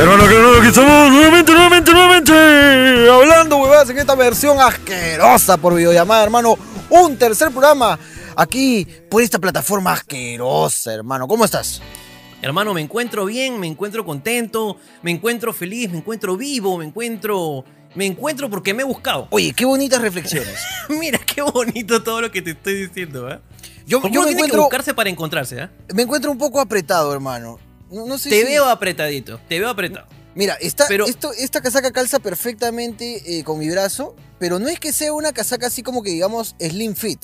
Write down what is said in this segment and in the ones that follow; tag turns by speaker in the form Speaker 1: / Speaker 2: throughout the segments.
Speaker 1: Hermano, que no, que estamos nuevamente, nuevamente, nuevamente hablando, huevadas, en esta versión asquerosa por videollamada, hermano. Un tercer programa aquí por esta plataforma asquerosa, hermano. ¿Cómo estás?
Speaker 2: Hermano, me encuentro bien, me encuentro contento, me encuentro feliz, me encuentro vivo, me encuentro. Me encuentro porque me he buscado.
Speaker 1: Oye, qué bonitas reflexiones.
Speaker 2: Mira, qué bonito todo lo que te estoy diciendo, ¿eh?
Speaker 1: Yo, yo me
Speaker 2: tiene que
Speaker 1: encuentro,
Speaker 2: buscarse para encontrarse, ¿eh?
Speaker 1: me encuentro un poco apretado, hermano. No, no sé
Speaker 2: Te
Speaker 1: si-
Speaker 2: veo apretadito, te veo apretado.
Speaker 1: Mira, está,
Speaker 2: Pero-
Speaker 1: esto, esta casaca calza perfectamente eh, con mi brazo, pero no es que sea una casaca así como que digamos slim fit.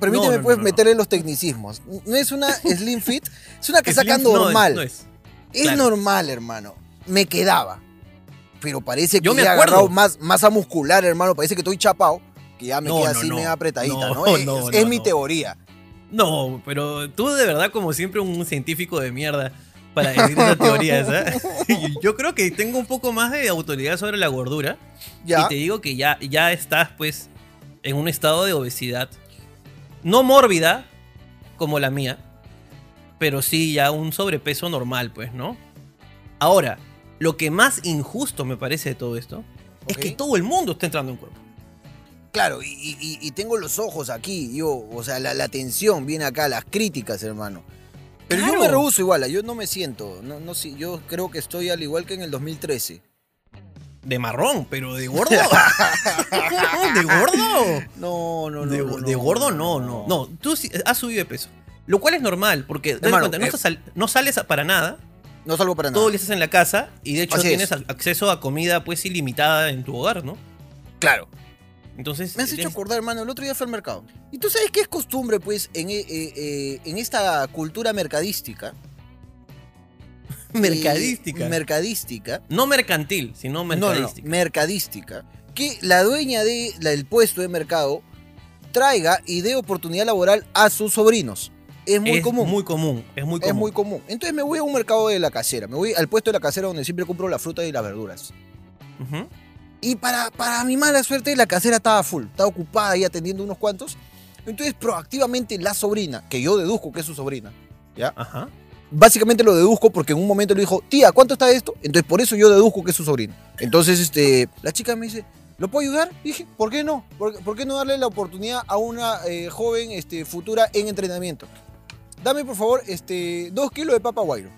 Speaker 1: Permíteme,
Speaker 2: No, no,
Speaker 1: pues, meterle los tecnicismos. No es una slim fit, es una casaca
Speaker 2: Slim-
Speaker 1: normal.
Speaker 2: no
Speaker 1: es
Speaker 2: es. claro.
Speaker 1: normal, hermano. Me quedaba. Pero parece que
Speaker 2: Yo me
Speaker 1: he agarrado más masa muscular, hermano. Parece que estoy chapado, que ya me queda así
Speaker 2: no.
Speaker 1: medio apretadita, ¿no? Es mi teoría.
Speaker 2: No, pero tú de verdad, como siempre, un científico de mierda para decir esa teoría. Yo creo que tengo un poco más de autoridad sobre la gordura.
Speaker 1: Ya.
Speaker 2: Y te digo que ya, ya estás, pues, en un estado de obesidad. No mórbida, como la mía, pero sí ya un sobrepeso normal, pues, ¿no? Ahora, lo que más injusto me parece de todo esto es que todo el mundo está entrando en cuerpo.
Speaker 1: Claro, y, y- y tengo los ojos aquí, yo, o sea, la, la tensión viene acá, las críticas, hermano. Pero yo me rehuso igual, yo no me siento, no, no, yo creo que estoy al igual que en el 2013.
Speaker 2: De marrón, pero de gordo. ¿De gordo?
Speaker 1: No, no, no.
Speaker 2: de,
Speaker 1: no,
Speaker 2: de gordo no, no. No, tú has subido de peso. Lo cual es normal, porque date cuenta, no,
Speaker 1: eh,
Speaker 2: estás sal- no sales para nada,
Speaker 1: No salgo para nada.
Speaker 2: todo lo estás en la casa y de hecho
Speaker 1: Así
Speaker 2: tienes
Speaker 1: es.
Speaker 2: acceso a comida pues ilimitada en tu hogar, ¿no?
Speaker 1: Claro.
Speaker 2: Entonces,
Speaker 1: Me has hecho acordar, hermano, el otro día fue al mercado. Y tú sabes que es costumbre, pues, en, eh, eh, en esta cultura mercadística.
Speaker 2: mercadística.
Speaker 1: eh, mercadística.
Speaker 2: no mercantil, sino
Speaker 1: No, no, no,
Speaker 2: mercadística.
Speaker 1: mercadística. Que la dueña de- del puesto de mercado traiga y dé oportunidad laboral a sus sobrinos. Es muy
Speaker 2: es
Speaker 1: común.
Speaker 2: muy común, es muy común.
Speaker 1: es muy común. Entonces me voy a un mercado de la casera. Me voy al puesto de la casera donde siempre compro la fruta y las verduras.
Speaker 2: Ujú.
Speaker 1: Y para, para mi mala suerte, la casera estaba full. Estaba ocupada ahí atendiendo unos cuantos. Entonces, proactivamente, la sobrina, que yo deduzco que es su sobrina, ¿ya?
Speaker 2: Ajá.
Speaker 1: Básicamente lo deduzco porque en un momento le dijo, tía, ¿cuánto está esto? Entonces, por eso yo deduzco que es su sobrina. Entonces, este, la chica me dice, ¿lo puedo ayudar? dije, ¿por qué no? ¿Por, por qué no darle la oportunidad a una eh, joven este, futura en entrenamiento? Dame, por favor, este, dos kilos de papa guairo.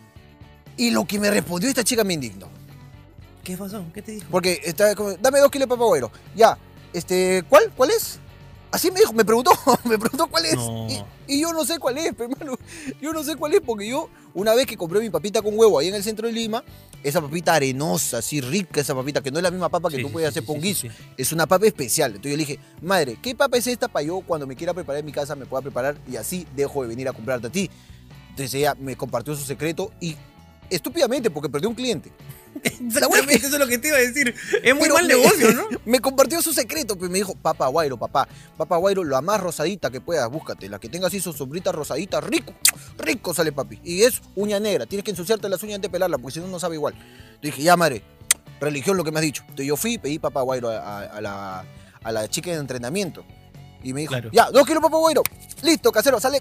Speaker 1: Y lo que me respondió esta chica me indignó.
Speaker 2: ¿Qué pasó? ¿Qué te dijo?
Speaker 1: Porque está como, dame dos kilos de papa güero. Ya, este, ¿cuál? ¿Cuál es? Así me dijo, me preguntó, me preguntó cuál es.
Speaker 2: No.
Speaker 1: Y, y yo no sé cuál es, hermano. Yo no sé cuál es porque yo, una vez que compré mi papita con huevo ahí en el centro de Lima, esa papita arenosa, así rica, esa papita, que no es la misma papa que
Speaker 2: Sí,
Speaker 1: tú
Speaker 2: sí,
Speaker 1: puedes
Speaker 2: sí,
Speaker 1: hacer
Speaker 2: sí,
Speaker 1: con
Speaker 2: sí,
Speaker 1: guiso.
Speaker 2: sí.
Speaker 1: Es una papa especial. Entonces yo le dije, madre, ¿qué papa es esta para yo cuando me quiera preparar en mi casa me pueda preparar y así dejo de venir a comprarte a ti? Entonces ella me compartió su secreto y estúpidamente, porque perdió un cliente.
Speaker 2: Exactamente, eso es lo que te iba a decir. Es muy
Speaker 1: Pero
Speaker 2: mal
Speaker 1: me-
Speaker 2: negocio, ¿no?
Speaker 1: Me compartió su secreto, pues me dijo, papa guairo, papá, papa guairo, la más rosadita que puedas, búscate, la que tenga así su sombrita rosadita, rico, rico sale papi. Y es uña negra, tienes que ensuciarte las uñas antes de pelarla, porque si no, no sabe igual. Le dije, ya madre, religión lo que me has dicho. Entonces yo fui y pedí papa guairo a, a- a la, a la chica de entrenamiento. Y me dijo,
Speaker 2: Claro.
Speaker 1: ya, dos kilos de papa guairo, listo, casero, sale.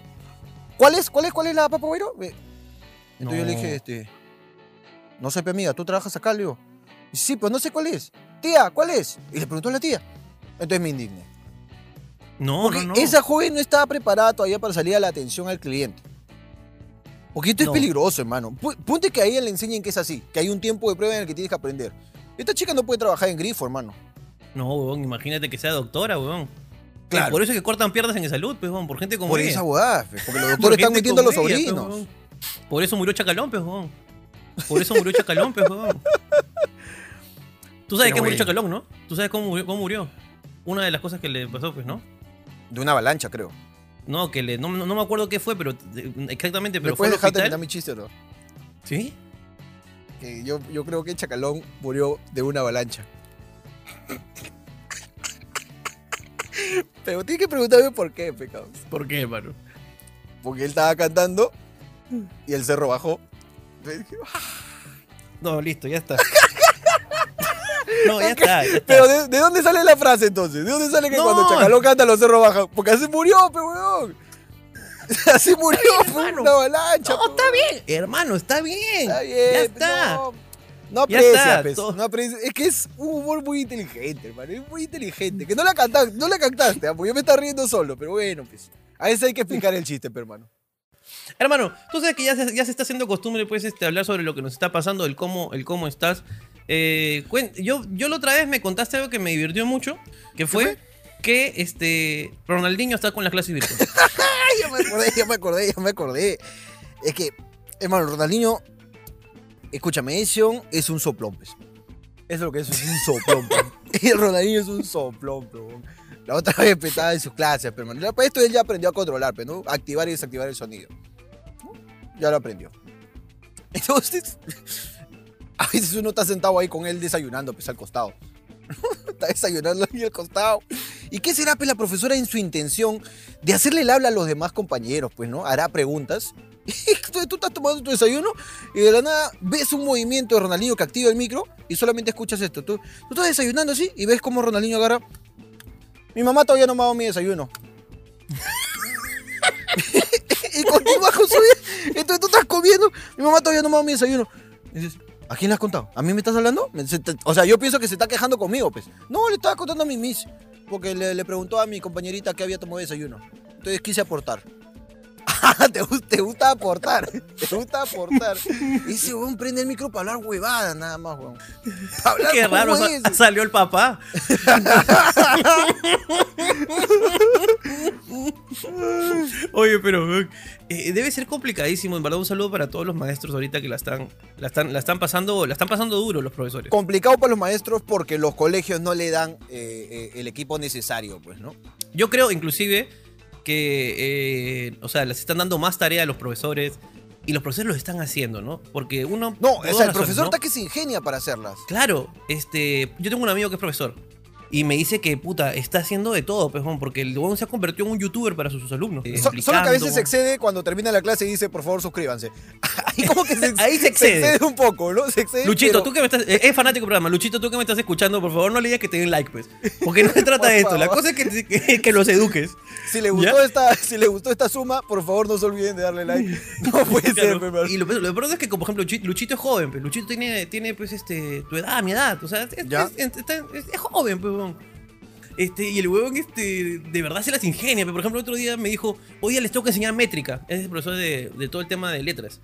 Speaker 1: ¿Cuál es? ¿Cuál es? ¿Cuál es la papa guairo? Entonces yo le dije, este, no sé, amiga, ¿tú trabajas acá? Le digo, sí, pues no sé cuál es. Tía, ¿cuál es? Y le preguntó a la tía. Entonces me indigné.
Speaker 2: No,
Speaker 1: Porque
Speaker 2: no, no.
Speaker 1: esa joven no estaba preparada todavía para salir a la atención al cliente. Porque esto
Speaker 2: No.
Speaker 1: es peligroso, hermano. Ponte que a ella le enseñen que es así, que hay un tiempo de prueba en el que tienes que aprender. Esta chica no puede trabajar en grifo, hermano.
Speaker 2: No, weón, imagínate que sea doctora, weón.
Speaker 1: Claro.
Speaker 2: Por eso es que cortan piernas en salud, pues, weón, por gente como
Speaker 1: Por esa boda, porque los doctores están metiendo a los
Speaker 2: ella, pues,
Speaker 1: sobrinos.
Speaker 2: Por eso murió Chacalón, pues, weón. Por eso murió Chacalón, pues, weón. Tú sabes
Speaker 1: Pero
Speaker 2: que murió. Chacalón, ¿no? Tú sabes cómo murió, cómo murió. Una de las cosas que le pasó, pues, ¿no?
Speaker 1: De una avalancha, creo.
Speaker 2: No, que le. No, no- no me acuerdo qué fue, pero exactamente, pero
Speaker 1: ¿Me
Speaker 2: fue
Speaker 1: puedes
Speaker 2: al
Speaker 1: dejar
Speaker 2: hospital.
Speaker 1: terminar mi chiste, no?
Speaker 2: ¿Sí?
Speaker 1: Que yo, yo creo que Chacalón murió de una avalancha. Pero tienes que preguntarme por qué, pecados.
Speaker 2: ¿Por qué, hermano?
Speaker 1: Porque él estaba cantando y el cerro bajó. Dije,
Speaker 2: No, listo, ya está. No, ya está, ya está.
Speaker 1: Pero ¿de, de dónde sale la frase entonces? ¿De dónde sale que
Speaker 2: No.
Speaker 1: cuando Chacalón canta los cerros bajan? Porque así murió, pe weón. Así murió, fue
Speaker 2: hermano.
Speaker 1: una avalancha.
Speaker 2: No,
Speaker 1: pe,
Speaker 2: está bien. Hermano, está bien.
Speaker 1: Está bien.
Speaker 2: Ya
Speaker 1: pe,
Speaker 2: está.
Speaker 1: No, No
Speaker 2: Ya
Speaker 1: aprecia,
Speaker 2: está,
Speaker 1: pues, no aprecia. Es que es un humor muy inteligente, hermano. Es muy inteligente. Que no la cantaste, no la cantaste, ah, porque yo me estaba riendo solo, pero bueno, pues. A veces hay que explicar el chiste, pero, hermano.
Speaker 2: Hermano, tú sabes que ya se, ya se está haciendo costumbre pues, este, hablar sobre lo que nos está pasando, el cómo, el cómo estás. Eh, yo, yo la otra vez me contaste algo que me divirtió mucho, que fue,
Speaker 1: fue?
Speaker 2: que este, Ronaldinho está con las clases virtuales.
Speaker 1: Ya me acordé, ya me acordé, ya me acordé. Es que, hermano, Ronaldinho, escúchame, Edición es un soplón, pues. Eso es lo que es, es un soplón, pues. Y Ronaldinho es un soplón, pues. La otra vez estaba en sus clases, pero hermano. Pues, Esto él ya aprendió a controlar, pues, ¿no? Activar y desactivar el sonido. Ya lo aprendió. Entonces, a veces uno está sentado ahí con él desayunando, pues, al costado. está desayunando ahí al costado. ¿Y qué será, pues, la profesora en su intención de hacerle el habla a los demás compañeros, pues, ¿no? Hará preguntas. Entonces tú estás tomando tu desayuno y de la nada ves un movimiento de Ronaldinho que activa el micro y solamente escuchas esto. Tú, tú estás desayunando así y ves cómo Ronaldinho agarra. Mi mamá todavía no me ha dado mi desayuno. y continúa con su vida. Entonces tú estás comiendo. Mi mamá todavía no me dado mi desayuno. Y dices, ¿a quién le has contado? ¿A mí me estás hablando? O sea, yo pienso que se está quejando conmigo, pues. No, le estaba contando a mi miss. Porque le, le preguntó a mi compañerita que había tomado desayuno. Entonces quise aportar. Te, te gusta aportar. Te gusta aportar. Ese weón prende el micro para hablar huevada nada más, weón. Hablar
Speaker 2: Qué raro, salió el papá. Oye, pero eh, debe ser complicadísimo, en verdad un saludo para todos los maestros ahorita que la están, la están, la están pasando, la están pasando duro los profesores.
Speaker 1: Complicado para los maestros porque los colegios no le dan eh, eh, el equipo necesario, pues, ¿no?
Speaker 2: Yo creo inclusive que, eh, o sea, les están dando más tarea a los profesores y los profesores lo están haciendo, ¿no? Porque uno...
Speaker 1: No, o sea, el
Speaker 2: razones,
Speaker 1: profesor
Speaker 2: ¿no?
Speaker 1: está que se ingenia para hacerlas.
Speaker 2: Claro, este, yo tengo un amigo que es profesor y me dice que, puta, está haciendo de todo, pejón, porque el weón se ha convertido en un youtuber para sus, sus alumnos.
Speaker 1: So- solo que a veces se excede cuando termina la clase y dice, por favor, suscríbanse. Ahí como que se,
Speaker 2: Ahí se excede.
Speaker 1: un poco, ¿no? Se excede.
Speaker 2: Luchito,
Speaker 1: pero-
Speaker 2: tú que me estás. Es fanático del programa. Luchito, tú que me estás escuchando, por favor, no le digas que te den like, pues. Porque no se trata de esto. La cosa es que, que, que los eduques.
Speaker 1: Si le, gustó esta, si le gustó esta suma, por favor, no se olviden de darle like. No puede ser,
Speaker 2: Claro.
Speaker 1: pe, hermano.
Speaker 2: Y lo, lo peor es que, por ejemplo, Luchito, es joven, pues. Luchito tiene, tiene, pues, este, tu edad, mi edad. O sea, es,
Speaker 1: Ya.
Speaker 2: es- es- está- es- es joven, pues, weón. Este, y el huevón, este, de verdad se las ingenia. Pero, por ejemplo, otro día me dijo, hoy día les tengo que enseñar métrica. Es el profesor de, de todo el tema de letras.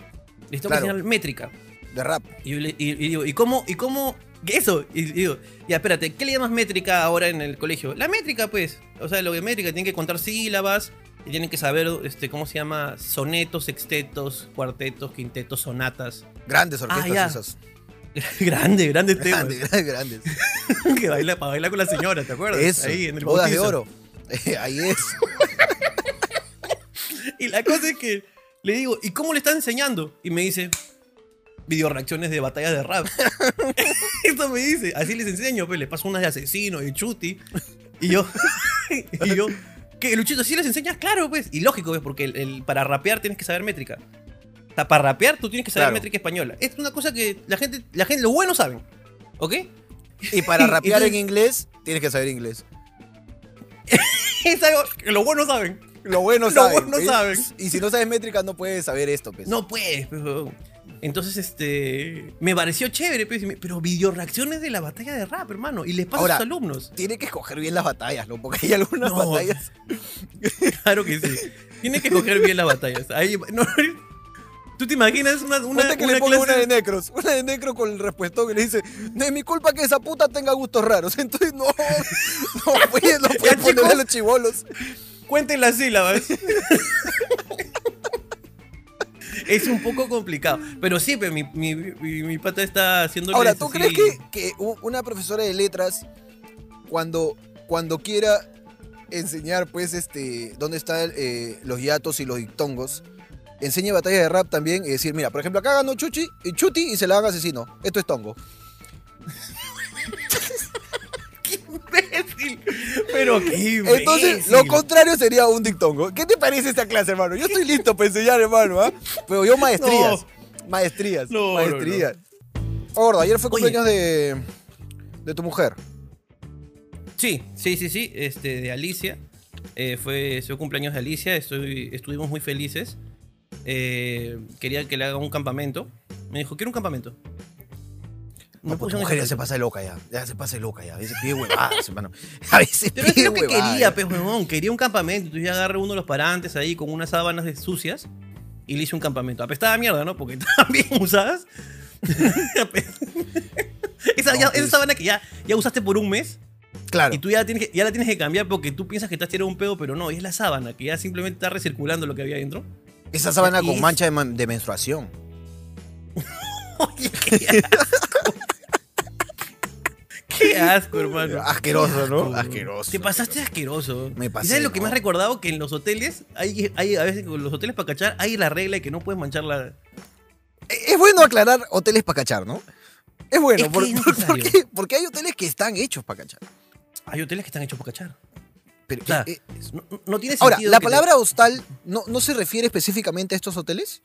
Speaker 2: Les tengo
Speaker 1: Claro.
Speaker 2: que enseñar métrica.
Speaker 1: De rap.
Speaker 2: Y, yo le- y- y digo, ¿y cómo? ¿Y cómo? ¿Qué eso? Y digo, ya, espérate, ¿qué le llamas métrica ahora en el colegio? La métrica, pues. O sea, lo de métrica, tienen que contar sílabas, y tienen que saber, este, ¿cómo se llama? Sonetos, sextetos, cuartetos, quintetos, sonatas.
Speaker 1: Grandes orquestas
Speaker 2: Ah,
Speaker 1: esas.
Speaker 2: grande, grande tema.
Speaker 1: Grandes, grandes, grandes.
Speaker 2: que baila para bailar con la señora, ¿te acuerdas?
Speaker 1: Eso.
Speaker 2: Ahí en el
Speaker 1: bodas de oro. Ahí es.
Speaker 2: Y la cosa es que le digo, ¿y cómo le estás enseñando? Y me dice, video reacciones de batallas de rap. Eso me dice, así les enseño, pues les paso unas de asesino, de chuti. Y yo, y yo, ¿qué, Luchito? ¿Sí les enseñas? Claro, pues. Y lógico, pues, porque el, el- para rapear tienes que saber métrica. Para rapear tú tienes que saber
Speaker 1: Claro.
Speaker 2: métrica española. Es una cosa que la gente, la gente, los buenos saben. ¿Ok?
Speaker 1: Y para rapear en inglés, tienes que saber inglés.
Speaker 2: Es algo que los buenos saben.
Speaker 1: Lo bueno
Speaker 2: Lo
Speaker 1: saben.
Speaker 2: bueno saben.
Speaker 1: Y si no sabes métrica, no puedes saber esto, pues.
Speaker 2: No puedes, pues, huevón. Entonces, este. Me pareció chévere, pues, y me- pero video reacciones de la batalla de rap, hermano. Y les pasa
Speaker 1: Ahora,
Speaker 2: a sus alumnos.
Speaker 1: Tiene que escoger bien las batallas, ¿no? Porque hay algunas
Speaker 2: No.
Speaker 1: batallas.
Speaker 2: Claro que sí. Tienes que coger bien las batallas. Ahí, no, ¿Tú te imaginas una, una,
Speaker 1: Ponte que
Speaker 2: una
Speaker 1: le ponga
Speaker 2: clase-
Speaker 1: una de necros. Una de necro con el respuestón que le dice: No es mi culpa que esa puta tenga gustos raros. Entonces, no. No puedes, no puedes ponerle a los chivolos.
Speaker 2: Cuenten las sílabas. es un poco complicado. Pero sí, mi, mi, mi, mi pata está haciendo.
Speaker 1: Ahora, ¿tú crees que, que una profesora de letras, cuando, cuando quiera enseñar, pues, este, dónde están eh, los hiatos y los dictongos, enseñe batalla de rap también y decir, mira, por ejemplo, acá ganó Chuchi, y Chuti y se la haga asesino. Esto es tongo.
Speaker 2: imbécil! Pero qué imbécil.
Speaker 1: Entonces, lo contrario sería un dictongo. ¿Qué te parece esta clase, hermano? Yo estoy listo para enseñar, hermano, ¿ah? Pero yo maestrías. Maestrías.
Speaker 2: No, no,
Speaker 1: maestrías. Oh, gordo, ayer fue
Speaker 2: Oye.
Speaker 1: cumpleaños de, de tu mujer.
Speaker 2: Sí, sí, sí, sí. Este, de Alicia. Eh, fue su cumpleaños de Alicia. Estoy, estuvimos muy felices. Eh, quería que le haga un campamento. Me dijo, quiero un campamento. Me
Speaker 1: No,
Speaker 2: un
Speaker 1: mujer ya se pasa de loca ya. Ya se pasa de loca ya. A veces pide huevadas, hermano. A veces
Speaker 2: Pero es lo que quería, pues, huevón. Quería un campamento. Entonces yo agarré uno de los parantes ahí con unas sábanas de sucias y le hice un campamento. Apestaba mierda, ¿no? Porque estaban bien usadas. esa,
Speaker 1: No,
Speaker 2: ya-
Speaker 1: pues.
Speaker 2: esa sábana que ya, ya usaste por un mes
Speaker 1: Claro.
Speaker 2: y tú ya, tienes que- ya la tienes que cambiar porque tú piensas que estás tirando un pedo, pero no, es la sábana que ya simplemente está recirculando lo que había dentro.
Speaker 1: Esa sábana
Speaker 2: y
Speaker 1: con
Speaker 2: es-
Speaker 1: mancha de, man- de menstruación.
Speaker 2: Oye, qué asco. qué asco, hermano.
Speaker 1: Asqueroso, ¿no? Asqueroso.
Speaker 2: Te pasaste asqueroso.
Speaker 1: Me
Speaker 2: ¿Y
Speaker 1: pasé,
Speaker 2: sabes lo que
Speaker 1: ¿no?
Speaker 2: me has recordado? Que en los hoteles, hay, hay a veces en los hoteles para cachar, hay la regla de que no puedes manchar la.
Speaker 1: Es bueno aclarar hoteles para cachar, ¿no? Es bueno,
Speaker 2: Es
Speaker 1: porque, porque hay hoteles que están hechos para cachar.
Speaker 2: Hay hoteles que están hechos para cachar.
Speaker 1: Pero,
Speaker 2: O sea,
Speaker 1: eh, eh,
Speaker 2: No, no tiene
Speaker 1: ahora,
Speaker 2: sentido.
Speaker 1: ¿la
Speaker 2: que te-
Speaker 1: palabra hostal no, no se refiere específicamente a estos hoteles?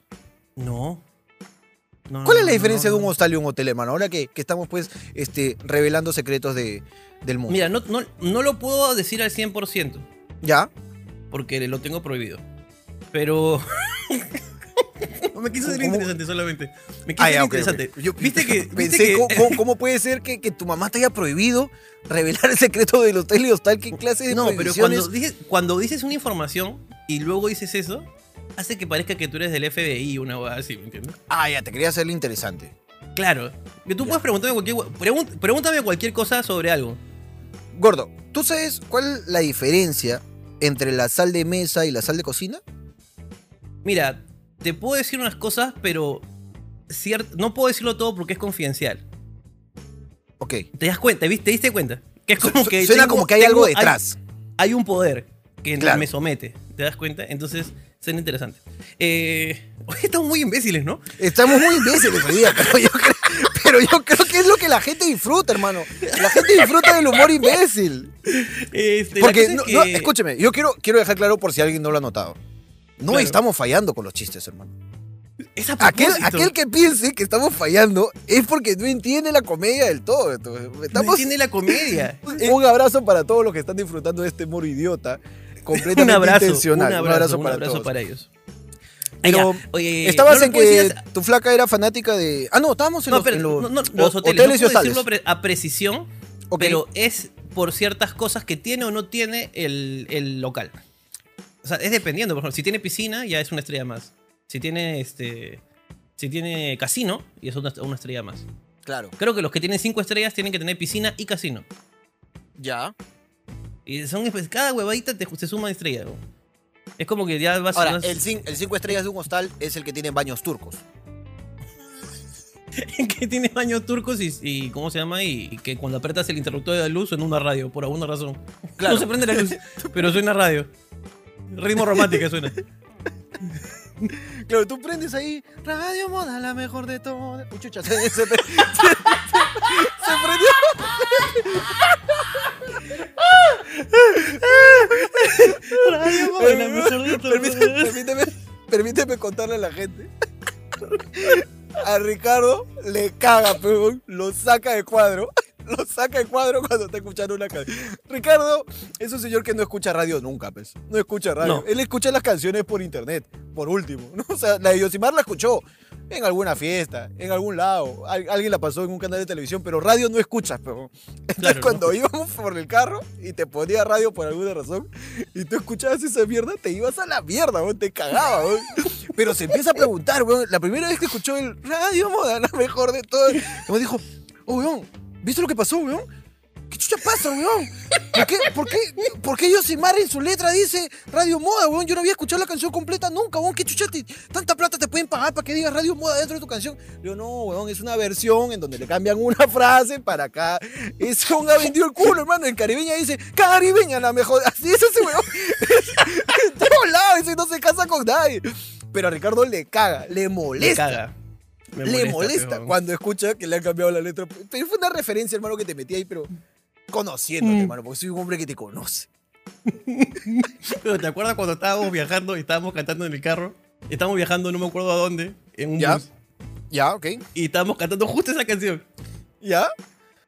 Speaker 2: No. No,
Speaker 1: ¿Cuál es la diferencia
Speaker 2: no,
Speaker 1: de un hostal y un hotel, hermano? Ahora que, que estamos, pues, este, revelando secretos de, del mundo.
Speaker 2: Mira, no, no, no lo puedo decir al 100%
Speaker 1: ¿Ya?
Speaker 2: porque lo tengo prohibido. Pero. no me quiso ser interesante solamente. Me quiso
Speaker 1: Ah,
Speaker 2: ser interesante.
Speaker 1: Yo
Speaker 2: Viste que. viste
Speaker 1: pensé,
Speaker 2: que-
Speaker 1: ¿cómo, puede ser que, que tu mamá te haya prohibido revelar el secreto del hotel y hostal? ¿Qué clase de
Speaker 2: No, pero cuando dices, cuando dices una información y luego dices eso, hace que parezca que tú eres del FBI una hueá así, ¿me entiendes?
Speaker 1: Ah, ya, te quería hacerle interesante.
Speaker 2: Claro. Que tú
Speaker 1: Ya.
Speaker 2: puedes preguntarme cualquier, pregun- pregúntame cualquier cosa sobre algo.
Speaker 1: Gordo, ¿tú sabes cuál es la diferencia entre la sal de mesa y la sal de cocina?
Speaker 2: Mira, te puedo decir unas cosas, pero no puedo decirlo todo porque es confidencial.
Speaker 1: Ok.
Speaker 2: ¿Te das cuenta? ¿Viste? ¿Te diste cuenta? Que es como que
Speaker 1: Suena
Speaker 2: tengo-
Speaker 1: como que hay
Speaker 2: tengo-
Speaker 1: algo detrás.
Speaker 2: Hay, un poder que
Speaker 1: Claro.
Speaker 2: me somete. ¿Te das cuenta? Entonces, suena interesante. Eh, hoy estamos muy imbéciles, ¿no?
Speaker 1: Estamos muy imbéciles hoy día, pero yo, creo, pero yo creo que es lo que la gente disfruta, hermano. La gente disfruta del humor imbécil.
Speaker 2: Este,
Speaker 1: Porque,
Speaker 2: que-
Speaker 1: no, escúcheme, yo quiero, quiero dejar claro por si alguien no lo ha notado. No
Speaker 2: Claro.
Speaker 1: estamos fallando con los chistes, hermano.
Speaker 2: es a
Speaker 1: Aquel, que piense que estamos fallando es porque no entiende la comedia del todo. Entonces,
Speaker 2: No
Speaker 1: Estamos,
Speaker 2: entiende la comedia.
Speaker 1: Un abrazo para todos los que están disfrutando de este humor idiota. Completamente
Speaker 2: un abrazo,
Speaker 1: intencional.
Speaker 2: un abrazo, un
Speaker 1: para
Speaker 2: abrazo
Speaker 1: todos.
Speaker 2: para ellos.
Speaker 1: Pero
Speaker 2: oye,
Speaker 1: Estabas
Speaker 2: no
Speaker 1: en que tu flaca era fanática de. Ah, no, estábamos en
Speaker 2: No,
Speaker 1: los,
Speaker 2: pero
Speaker 1: en los
Speaker 2: no, los hoteles,
Speaker 1: y
Speaker 2: decirlo a pre- a precisión, pero es por ciertas cosas que tiene o no tiene el, el local. O sea, es dependiendo, por ejemplo, si tiene piscina ya es una estrella más. Si tiene este si tiene casino y es una, una estrella más.
Speaker 1: Claro.
Speaker 2: Creo que los que tienen cinco estrellas tienen que tener piscina y casino.
Speaker 1: Ya.
Speaker 2: Y son pues, cada huevadita te, se suma estrella. ¿no? Es como que ya vas
Speaker 1: Ahora,
Speaker 2: vas-
Speaker 1: el, cin- el cinco estrellas de un hostal es el que tiene baños turcos.
Speaker 2: que tiene baños turcos y, y ¿cómo se llama? Y, y que cuando apretas el interruptor de la luz suena una radio, por alguna razón.
Speaker 1: Claro.
Speaker 2: No se prende la luz, pero suena radio. Ritmo romántica suena.
Speaker 1: Claro, tú prendes ahí. Radio Moda, la mejor de todas. Uy, chucha, se, se, se- se prendió.
Speaker 2: Radio Moda, la mejor de todas.
Speaker 1: Permíteme, permíteme, permíteme contarle a la gente. A Ricardo le caga, peón. Lo saca de cuadro. Lo saca de cuadro cuando está escuchando una canción. Ricardo es un señor que no escucha radio nunca, pues. No escucha radio.
Speaker 2: No.
Speaker 1: Él escucha las canciones por internet, por último. ¿no? O sea, la de Yosimar la escuchó en alguna fiesta, en algún lado. Al- alguien la pasó en un canal de televisión, pero radio no escuchas, peón. Entonces,
Speaker 2: Claro, ¿no?
Speaker 1: cuando íbamos por el carro y te ponía radio por alguna razón y tú escuchabas esa mierda, te ibas a la mierda, weón, te cagaba, weón. Pero se empieza a preguntar, weón. La primera vez que escuchó el radio moda, la mejor de todo, me dijo, oh, weón, ¿viste lo que pasó, weón? ¿Qué chucha pasa, weón? ¿Por qué, por qué, por qué Yosimar en su letra dice Radio Moda, weón? Yo no había escuchado la canción completa nunca, weón. ¿Qué chucha te- tanta plata te pueden pagar para que digas Radio Moda dentro de tu canción? Le digo, no, weón, es una versión en donde le cambian una frase para acá. Es un ha vendido el culo, hermano. En caribeña dice, caribeña la mejor. Así es ese weón. en todos lados, ese no se casa con nadie. Pero a Ricardo le caga, le molesta.
Speaker 2: caga. Me
Speaker 1: le molesta
Speaker 2: pero-
Speaker 1: cuando escucha que le han cambiado la letra. Pero fue una referencia, hermano, que te metí ahí, pero conociéndote,
Speaker 2: Mm.
Speaker 1: hermano, porque soy un hombre que te conoce.
Speaker 2: Pero ¿te acuerdas cuando estábamos viajando y estábamos cantando en el carro? Estábamos viajando, no me acuerdo a dónde, en un
Speaker 1: Ya.
Speaker 2: bus.
Speaker 1: Ya, ok.
Speaker 2: Y estábamos cantando justo esa canción.
Speaker 1: Ya.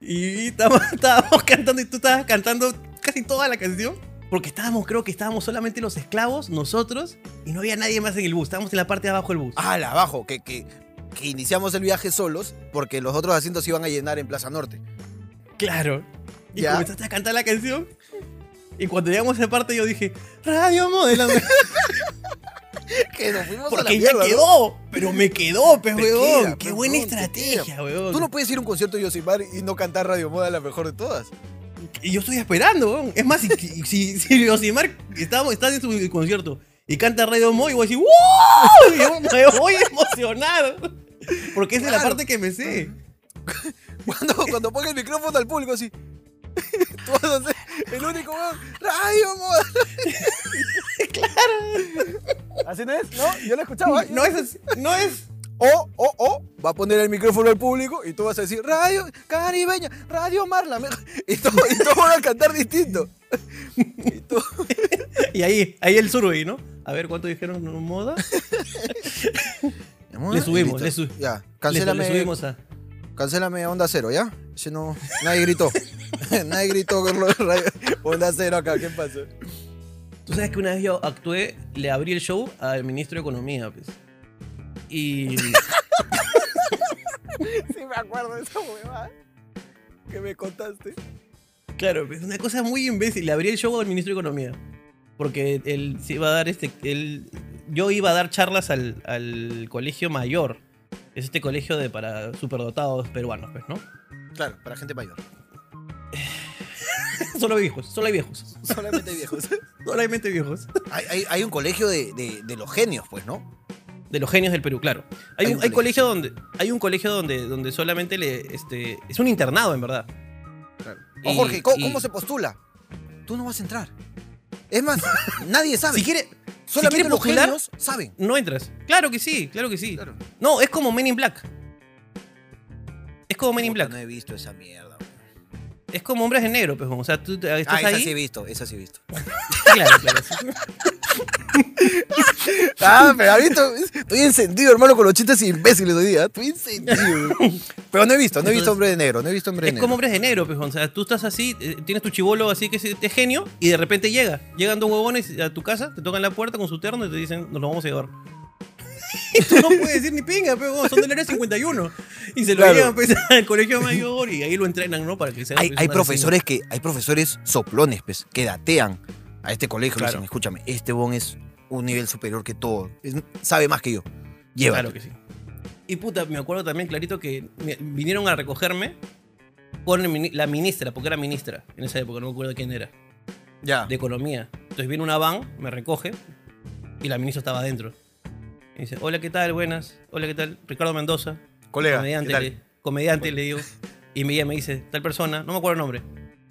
Speaker 2: Y estábamos, estábamos cantando y tú estabas cantando casi toda la canción. Porque estábamos, creo que estábamos solamente los esclavos, nosotros, y no había nadie más en el bus. Estábamos en la parte de abajo del bus.
Speaker 1: Ah, la abajo, que, que que iniciamos el viaje solos porque los otros asientos se iban a llenar en Plaza Norte.
Speaker 2: Claro. Y
Speaker 1: Ya.
Speaker 2: comenzaste a cantar la canción. Y cuando llegamos a esa parte yo dije, Radio Modelo.
Speaker 1: Que nos fuimos a la
Speaker 2: Porque ya
Speaker 1: mierda, ¿no?
Speaker 2: quedó. Pero me quedó, pe,
Speaker 1: Te
Speaker 2: weón.
Speaker 1: queda,
Speaker 2: Qué buena estrategia, weón.
Speaker 1: Tú no puedes ir a un concierto de Yosimar y no cantar Radio Moda la mejor de todas.
Speaker 2: Y yo estoy esperando, weón. Es más, si, si, si Yosimar está, está en su concierto y canta Radio Mo, y voy a decir, ¡Wow! Y yo me voy a emocionar. Porque esa es la parte que me sé.
Speaker 1: Cuando, cuando ponga el micrófono al público así. Tú vas a ser el único weón. Radio Moda. claro. Así no es, ¿no? Yo lo escuchaba. ¿eh?
Speaker 2: No es así, no es.
Speaker 1: O, o, o, va a poner el micrófono al público y tú vas a decir, Radio Caribeña, Radio Marla. mejor". Y todos y todos van a cantar distinto. Y tú-
Speaker 2: Y ahí, ahí el survey, ¿no? A ver, ¿cuánto dijeron moda? Le subimos, le su-
Speaker 1: Ya,
Speaker 2: Le,
Speaker 1: cancélame,
Speaker 2: le subimos a.
Speaker 1: cancélame Onda Cero, ¿ya? Si no, nadie gritó. nadie gritó con lo de radio- Onda Cero acá, ¿qué pasa?
Speaker 2: Tú sabes que una vez yo actué, le abrí el show al ministro de Economía, pues. Y.
Speaker 1: Sí me acuerdo de esa huevada que me contaste.
Speaker 2: Claro, es una cosa muy imbécil. Le abrí el show al ministro de Economía. Porque él se iba a dar este. Él, yo iba a dar charlas al, al colegio mayor. Es este colegio de para superdotados peruanos, pues, ¿no?
Speaker 1: Claro, para gente mayor.
Speaker 2: solo viejos, solo hay viejos.
Speaker 1: Solamente viejos.
Speaker 2: Solamente viejos.
Speaker 1: hay, hay, hay un colegio de, de, de los genios, pues, ¿no?
Speaker 2: De los genios del Perú, claro. Hay,
Speaker 1: Hay
Speaker 2: un,
Speaker 1: un
Speaker 2: hay
Speaker 1: colegio,
Speaker 2: colegio donde. Hay un colegio donde, donde solamente le. Este, es un internado, en verdad.
Speaker 1: O
Speaker 2: Y-
Speaker 1: Jorge, ¿cómo,
Speaker 2: y-
Speaker 1: cómo se postula? Tú no vas a entrar. Es más, nadie sabe.
Speaker 2: Si quiere.
Speaker 1: Solamente
Speaker 2: quiere
Speaker 1: los genios saben.
Speaker 2: No entras. Claro que sí, claro que sí.
Speaker 1: Claro.
Speaker 2: No, es como Men in Black. Es como Men in Black.
Speaker 1: No he visto esa mierda.
Speaker 2: Es como hombres de negro, pues. O sea, tú estás
Speaker 1: Ah, esa
Speaker 2: ahí.
Speaker 1: sí he visto, esa sí he visto.
Speaker 2: Claro, claro.
Speaker 1: Ah, pero visto, estoy encendido, hermano, con los chistes imbéciles hoy día. Estoy encendido. Pero no he visto, no he visto hombre de negro, no he visto hombre de
Speaker 2: Es
Speaker 1: negro.
Speaker 2: como hombres de negro, pues. O sea, tú estás así, eh, tienes tu chivolo así que es es genio, y de repente llega. Llegan dos huevones a tu casa, te tocan la puerta con su terno y te dicen, nos lo vamos a llevar. Y tú no puedes decir ni pinga, pero son del área 51. Y se lo
Speaker 1: Claro.
Speaker 2: llevan pues, al colegio mayor y ahí lo entrenan, ¿no? Para que sea
Speaker 1: Hay,
Speaker 2: una
Speaker 1: hay profesores que, hay profesores soplones, pues, que datean a este colegio. y
Speaker 2: Claro.
Speaker 1: dicen, escúchame, este bon es un nivel superior que todo. es- sabe más que yo. Llévalo.
Speaker 2: Claro que sí. Y puta, me acuerdo también clarito que me- vinieron a recogerme con el la ministra, porque era ministra en esa época, no me acuerdo quién era.
Speaker 1: Ya.
Speaker 2: de economía. Entonces viene una van, me recoge y la ministra estaba adentro. Y dice, hola, ¿qué tal? Buenas. Hola, ¿qué tal? Ricardo Mendoza.
Speaker 1: Colega,
Speaker 2: comediante,
Speaker 1: ¿qué tal?
Speaker 2: Le, comediante le digo. Y ella me dice, tal persona, no me acuerdo el nombre.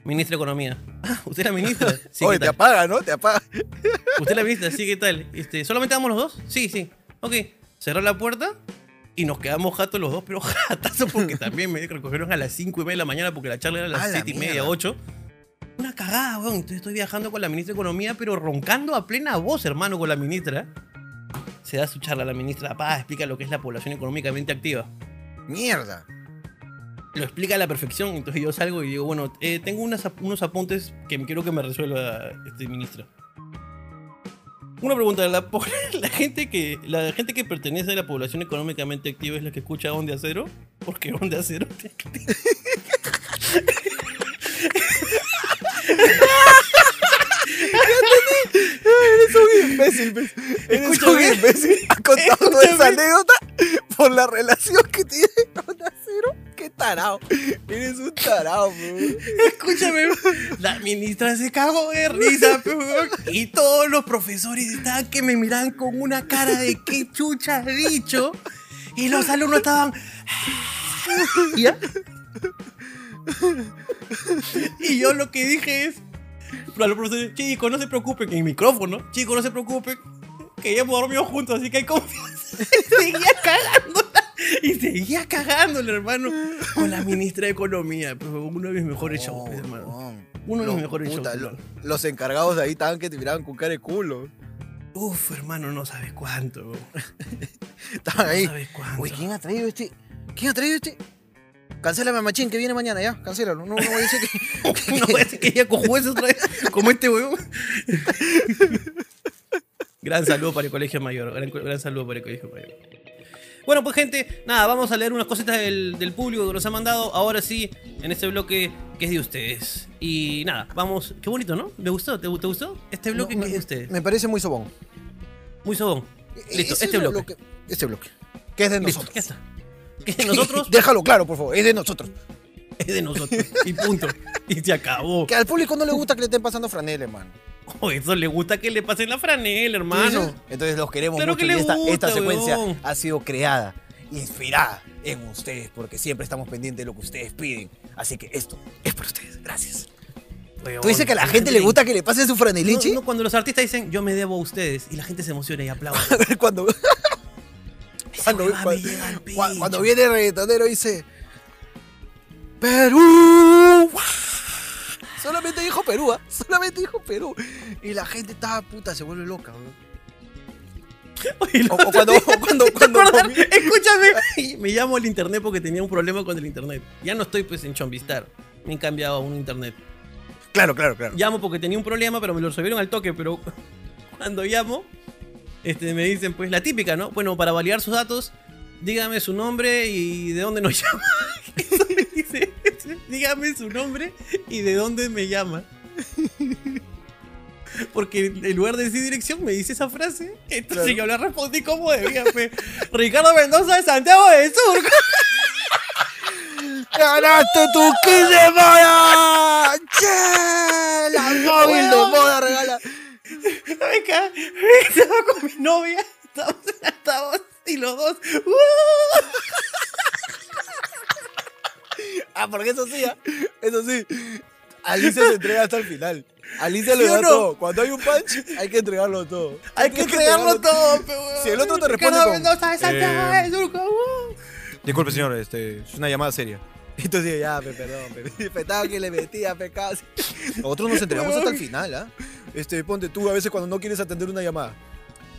Speaker 2: Ministra de Economía. Ah, ¿usted es la ministra? Sí,
Speaker 1: Oye,
Speaker 2: ¿qué
Speaker 1: te apaga, ¿no? Te apaga.
Speaker 2: ¿Usted es la ministra? Sí, ¿qué tal? Este, ¿Solamente vamos los dos? Sí, sí. Ok. Cerró la puerta y nos quedamos jatos los dos, pero jatazos porque también me recogieron a las 5 y media de la mañana porque la charla era a las
Speaker 1: la
Speaker 2: 7 y media,
Speaker 1: mierda.
Speaker 2: 8. Una cagada, weón. Entonces estoy viajando con la ministra de Economía, pero roncando a plena voz, hermano, con la ministra. Se da su charla a la ministra, pa, explica lo que es la población económicamente activa.
Speaker 1: Mierda.
Speaker 2: Lo explica a la perfección, entonces yo salgo y digo, bueno, eh, tengo unas unos apuntes que quiero que me resuelva este ministro. Una pregunta, la, la gente que la gente que pertenece a la población económicamente activa es la que escucha Onda Cero, porque Onda Cero
Speaker 1: Eres un imbécil, pues. Eres un
Speaker 2: Escúchame.
Speaker 1: imbécil. Ha contado esa anécdota por la relación que tiene con. Qué tarao. Eres un tarao, bro.
Speaker 2: Escúchame, la ministra se cagó de risa, y todos los profesores estaban que me miraban con una cara de qué chucha has dicho, y los alumnos estaban. ¿Ya? Y yo lo que dije es, para los profesores, chicos, no se preocupen, en micrófono, chicos, no se preocupen, que ya hemos dormido juntos, así que hay confianza. Seguía cagándola, y seguía cagándola, hermano, con la ministra de Economía, pues, uno de mis mejores shows, hermano. Uno de los
Speaker 1: No,
Speaker 2: mejores
Speaker 1: puta,
Speaker 2: shows.
Speaker 1: lo-. Los encargados de ahí estaban que te miraban con cara de culo.
Speaker 2: Uf, hermano, no sabes cuánto.
Speaker 1: Estaban
Speaker 2: No
Speaker 1: ahí.
Speaker 2: sabes cuánto.
Speaker 1: Uy, ¿quién ha traído este? ¿Quién ha traído este? Cancélame a Machín que viene mañana ya. Cancélalo. No, no voy a decir que.
Speaker 2: No voy a decir que ella cojuez otra vez, como este huevón. Gran saludo para el colegio mayor. Gran, gran saludo para el colegio mayor. Bueno, pues gente, nada, vamos a leer unas cositas del, del público que nos ha mandado. Ahora sí, en este bloque que es de ustedes. Y nada, vamos. Qué bonito, ¿no? ¿Le gustó? ¿Te, te gustó? Este bloque
Speaker 1: No,
Speaker 2: que es
Speaker 1: me,
Speaker 2: de ustedes.
Speaker 1: me parece muy sobón.
Speaker 2: Muy sobón. Listo,
Speaker 1: Ese
Speaker 2: este
Speaker 1: es lo
Speaker 2: bloque.
Speaker 1: que- este bloque. Que es de
Speaker 2: Listo,
Speaker 1: nosotros.
Speaker 2: ya está. Que es de nosotros,
Speaker 1: Déjalo claro, por favor. Es de nosotros.
Speaker 2: es de nosotros. Y punto. Y se acabó.
Speaker 1: Que al público no le gusta que le estén pasando franela, hermano.
Speaker 2: Oh, eso le gusta que le pasen la franela, hermano.
Speaker 1: Entonces los queremos
Speaker 2: Claro
Speaker 1: mucho
Speaker 2: que
Speaker 1: y esta,
Speaker 2: gusta,
Speaker 1: esta secuencia
Speaker 2: weón.
Speaker 1: ha sido creada, inspirada en ustedes, porque siempre estamos pendientes de lo que ustedes piden. Así que esto es para ustedes. Gracias.
Speaker 2: Weón,
Speaker 1: ¿Tú dices que a la gente le gusta que le pasen su franelichi?
Speaker 2: No, no, cuando los artistas dicen yo me debo a ustedes y la gente se emociona y aplaude.
Speaker 1: A ver, cuando, cuando, cuando-
Speaker 2: llega al
Speaker 1: cua-
Speaker 2: pecho.
Speaker 1: cuando viene el reggaetonero dice Perú. Solamente dijo Perú, ¿ah? Solamente dijo Perú. Y la gente está puta, se vuelve loca, weón.
Speaker 2: Oye,
Speaker 1: O- o cuando- cuando-
Speaker 2: ¿te
Speaker 1: cuando
Speaker 2: Escúchame. Me llamo al internet porque tenía un problema con el internet. Ya no estoy pues en Chomvistar. Me han cambiado a un internet.
Speaker 1: Claro, claro, claro.
Speaker 2: Llamo porque tenía un problema, pero me lo resolvieron al toque. Pero cuando llamo, este, me dicen pues la típica, ¿no? Bueno, para validar sus datos, dígame su nombre y de dónde nos llama. Eso me dice. Dígame su nombre y de dónde me llama. Porque en lugar de decir dirección me dice esa frase. Entonces yo le respondí como debía. Ricardo Mendoza de Santiago del Sur.
Speaker 1: ¡Ganaste tu kit de moda! ¡Che! La móvil de moda regala.
Speaker 2: Venga, estaba con mi novia. La altavoz y los dos. ¡uh!
Speaker 1: Ah, porque eso sí, ¿ah? eso sí. Alicia se entrega hasta el final. Alicia
Speaker 2: ¿Sí
Speaker 1: le da
Speaker 2: no?
Speaker 1: todo. Cuando hay un punch, hay que entregarlo todo.
Speaker 2: Hay que entregarlo todo, pe, weón.
Speaker 1: Si el otro te responde con,
Speaker 2: de Santiago
Speaker 1: eh.
Speaker 2: ¡uh!
Speaker 1: Disculpe, señor, este, es una llamada seria. Entonces, ya, pe, perdón, pe, petado que le metía, pecado. Nosotros nos entregamos hasta el final, ¿ah? Este, ponte tú a veces cuando no quieres atender una llamada.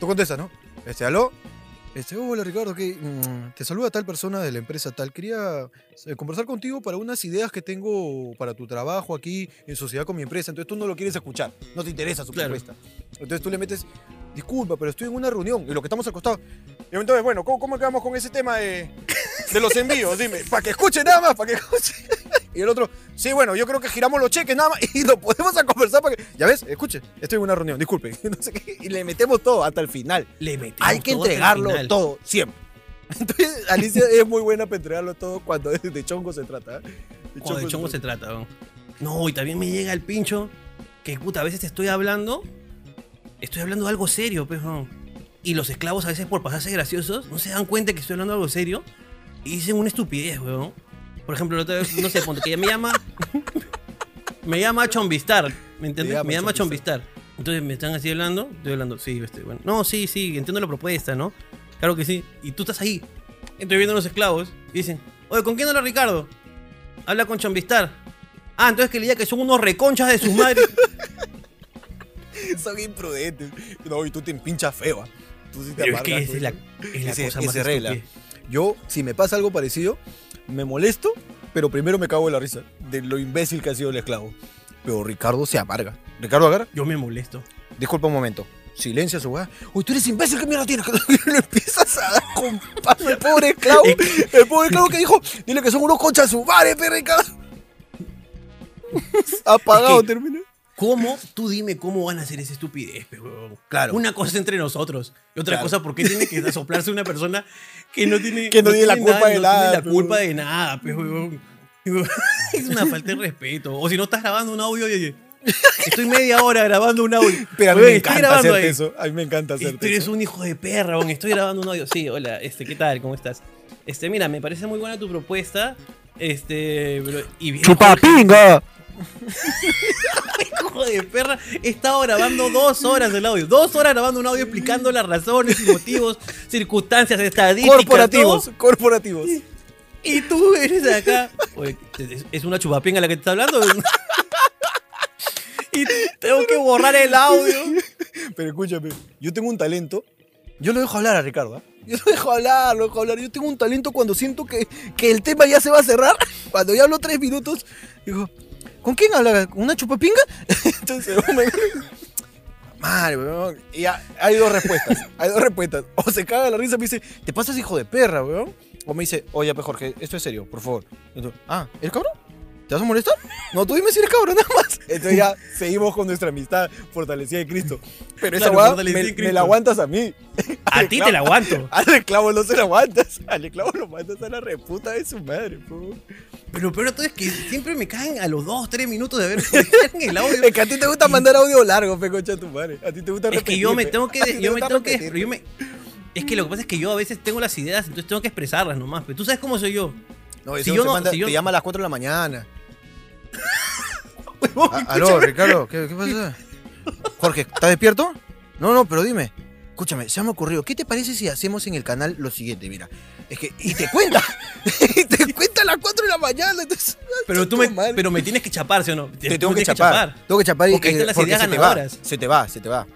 Speaker 1: Tú contestas, ¿no? Este, ¿aló? Este, hola Ricardo, ¿qué? Mm, te saluda tal persona de la empresa tal. Quería eh, conversar contigo para unas ideas que tengo para tu trabajo aquí en sociedad con mi empresa. Entonces tú no lo quieres escuchar, no te interesa su
Speaker 2: Claro.
Speaker 1: propuesta. Entonces tú le metes, disculpa, pero estoy en una reunión y lo que estamos al costado. Y entonces, bueno, ¿cómo, cómo quedamos con ese tema de, de los envíos? Dime, para que escuche nada más, para que escuche. Y el otro, sí, bueno, yo creo que giramos los cheques nada más y lo podemos a conversar para que. Ya ves, escuche, estoy en una reunión, disculpe. No sé qué, y le metemos todo hasta el final.
Speaker 2: Le metimos
Speaker 1: Hay que
Speaker 2: todo
Speaker 1: entregarlo todo, siempre. Entonces, Alicia es muy buena para entregarlo todo cuando de, chongo se trata. ¿eh? De
Speaker 2: Joder, de chongo
Speaker 1: se
Speaker 2: se trata, weón. No, y también me llega el pincho que, puta, a veces te estoy hablando. Estoy hablando de algo serio, pues. Y los esclavos a veces por pasarse graciosos no se dan cuenta que estoy hablando de algo serio y dicen una estupidez, weón. Por ejemplo, la otra vez, no sé, ponte que me llama. me llama Chomvistar, ¿me entiendes?
Speaker 1: llama
Speaker 2: Me llama
Speaker 1: Chomvistar.
Speaker 2: Chomvistar. Entonces me están así hablando, estoy hablando, sí, este, bueno. No, sí, sí, entiendo la propuesta, ¿no? Claro que sí. Y tú estás ahí. Estoy viendo los esclavos y dicen, oye, ¿con quién habla Ricardo? Habla con Chomvistar. Ah, entonces que le diga que son unos reconchas de sus madres.
Speaker 1: Son imprudentes. No, y tú te empinchas feo. ¿ah? Tú sí te
Speaker 2: Pero es que esa es la,
Speaker 1: tú.
Speaker 2: es la
Speaker 1: Ese-
Speaker 2: cosa más
Speaker 1: regla.
Speaker 2: estúpida.
Speaker 1: Yo, si me pasa algo parecido, me molesto, pero primero me cago en la risa de lo imbécil que ha sido el esclavo. Pero Ricardo se amarga. Ricardo agarra.
Speaker 2: Yo me molesto.
Speaker 1: Disculpa un momento. Silencia su weá. Uy, tú eres imbécil, ¿qué mierda tienes? Lo empiezas a dar con paso el pobre esclavo. El pobre esclavo que dijo, dile que son unos conchas su madre, Ricardo. Apagado,
Speaker 2: Es que-
Speaker 1: termina.
Speaker 2: ¿Cómo? Tú dime cómo van a hacer esa estupidez, pe, huevón.
Speaker 1: Claro.
Speaker 2: Una cosa es entre nosotros. Y otra
Speaker 1: Claro.
Speaker 2: cosa, ¿por qué tiene que soplarse una persona que no tiene,
Speaker 1: Que no tiene la culpa de
Speaker 2: no
Speaker 1: nada,
Speaker 2: Tiene la culpa de nada, pe, huevón. Es una falta de respeto. O si no estás grabando un audio, oye, estoy media hora grabando un audio.
Speaker 1: Pero a mí me encanta hacerte
Speaker 2: ahí.
Speaker 1: eso. A mí me encanta hacerte
Speaker 2: tú eres
Speaker 1: eso.
Speaker 2: un hijo de perra, huevón. Estoy grabando un audio. Sí, hola, este, ¿qué tal? ¿Cómo estás? Este, mira, me parece muy buena tu propuesta. Este, pero, y bien,
Speaker 1: ¡Chupapinga!
Speaker 2: hijo de perra, he estado grabando dos horas el audio. Dos horas grabando un audio explicando las razones, motivos, circunstancias, estadísticas.
Speaker 1: Corporativos,
Speaker 2: todo.
Speaker 1: corporativos.
Speaker 2: Y tú eres acá. Oye, ¿es- ¿es una chupapinga la que te está hablando? Y tengo que borrar el audio.
Speaker 1: Pero escúchame, yo tengo un talento. Yo lo dejo hablar a Ricardo. ¿ah? Yo lo dejo hablar, lo dejo hablar. Yo tengo un talento cuando siento que, que el tema ya se va a cerrar. Cuando ya hablo tres minutos, digo, ¿con quién habla? ¿Con una chupapinga? Entonces, me- madre, weón. Y hay dos respuestas. hay dos respuestas. O se caga la risa y me dice, ¿te pasas hijo de perra, weón? O me dice, oye, Jorge, esto es serio, por favor. Ah, ¿eres cabrón? ¿Te vas a molestar? No, tú dime si eres cabrón, nada más. Entonces ya seguimos con nuestra amistad fortalecida en Cristo. Pero esa
Speaker 2: Claro,
Speaker 1: me,
Speaker 2: en
Speaker 1: me la aguantas a mí.
Speaker 2: A ti te la aguanto.
Speaker 1: Al esclavo no se la aguantas. Al esclavo lo mandas a la reputa de su madre, po.
Speaker 2: Pero pero todo es que siempre me caen a los 2, 3 minutos de ver el audio.
Speaker 1: Es que a ti te gusta mandar audio largo, pe concha tu madre. A ti te gusta
Speaker 2: Es que
Speaker 1: repetir,
Speaker 2: yo me tengo que.
Speaker 1: te
Speaker 2: Yo me tengo que.
Speaker 1: repetir,
Speaker 2: yo me- es que lo que pasa es que yo a veces tengo las ideas, entonces tengo que expresarlas nomás. Pero tú sabes cómo soy yo.
Speaker 1: No,
Speaker 2: Si
Speaker 1: si
Speaker 2: yo
Speaker 1: yo
Speaker 2: no-
Speaker 1: manda-
Speaker 2: si yo-
Speaker 1: te llama a las 4 de la mañana.
Speaker 2: Huevón,
Speaker 1: A- Aló, Ricardo, ¿qué, qué pasa? Jorge, ¿estás despierto? No, no, pero dime. Escúchame, se me ha ocurrido, ¿qué te parece si hacemos en el canal lo siguiente? Mira, es que, y te cuenta, y te cuenta a las 4 de la mañana, entonces...
Speaker 2: Pero tú me, pero me tienes que chapar, ¿sí o no?
Speaker 1: te tengo que chapar, tengo que chapar y
Speaker 2: Porque ahí están las ideas
Speaker 1: se te va,
Speaker 2: ganadoras.
Speaker 1: se te va, se te va.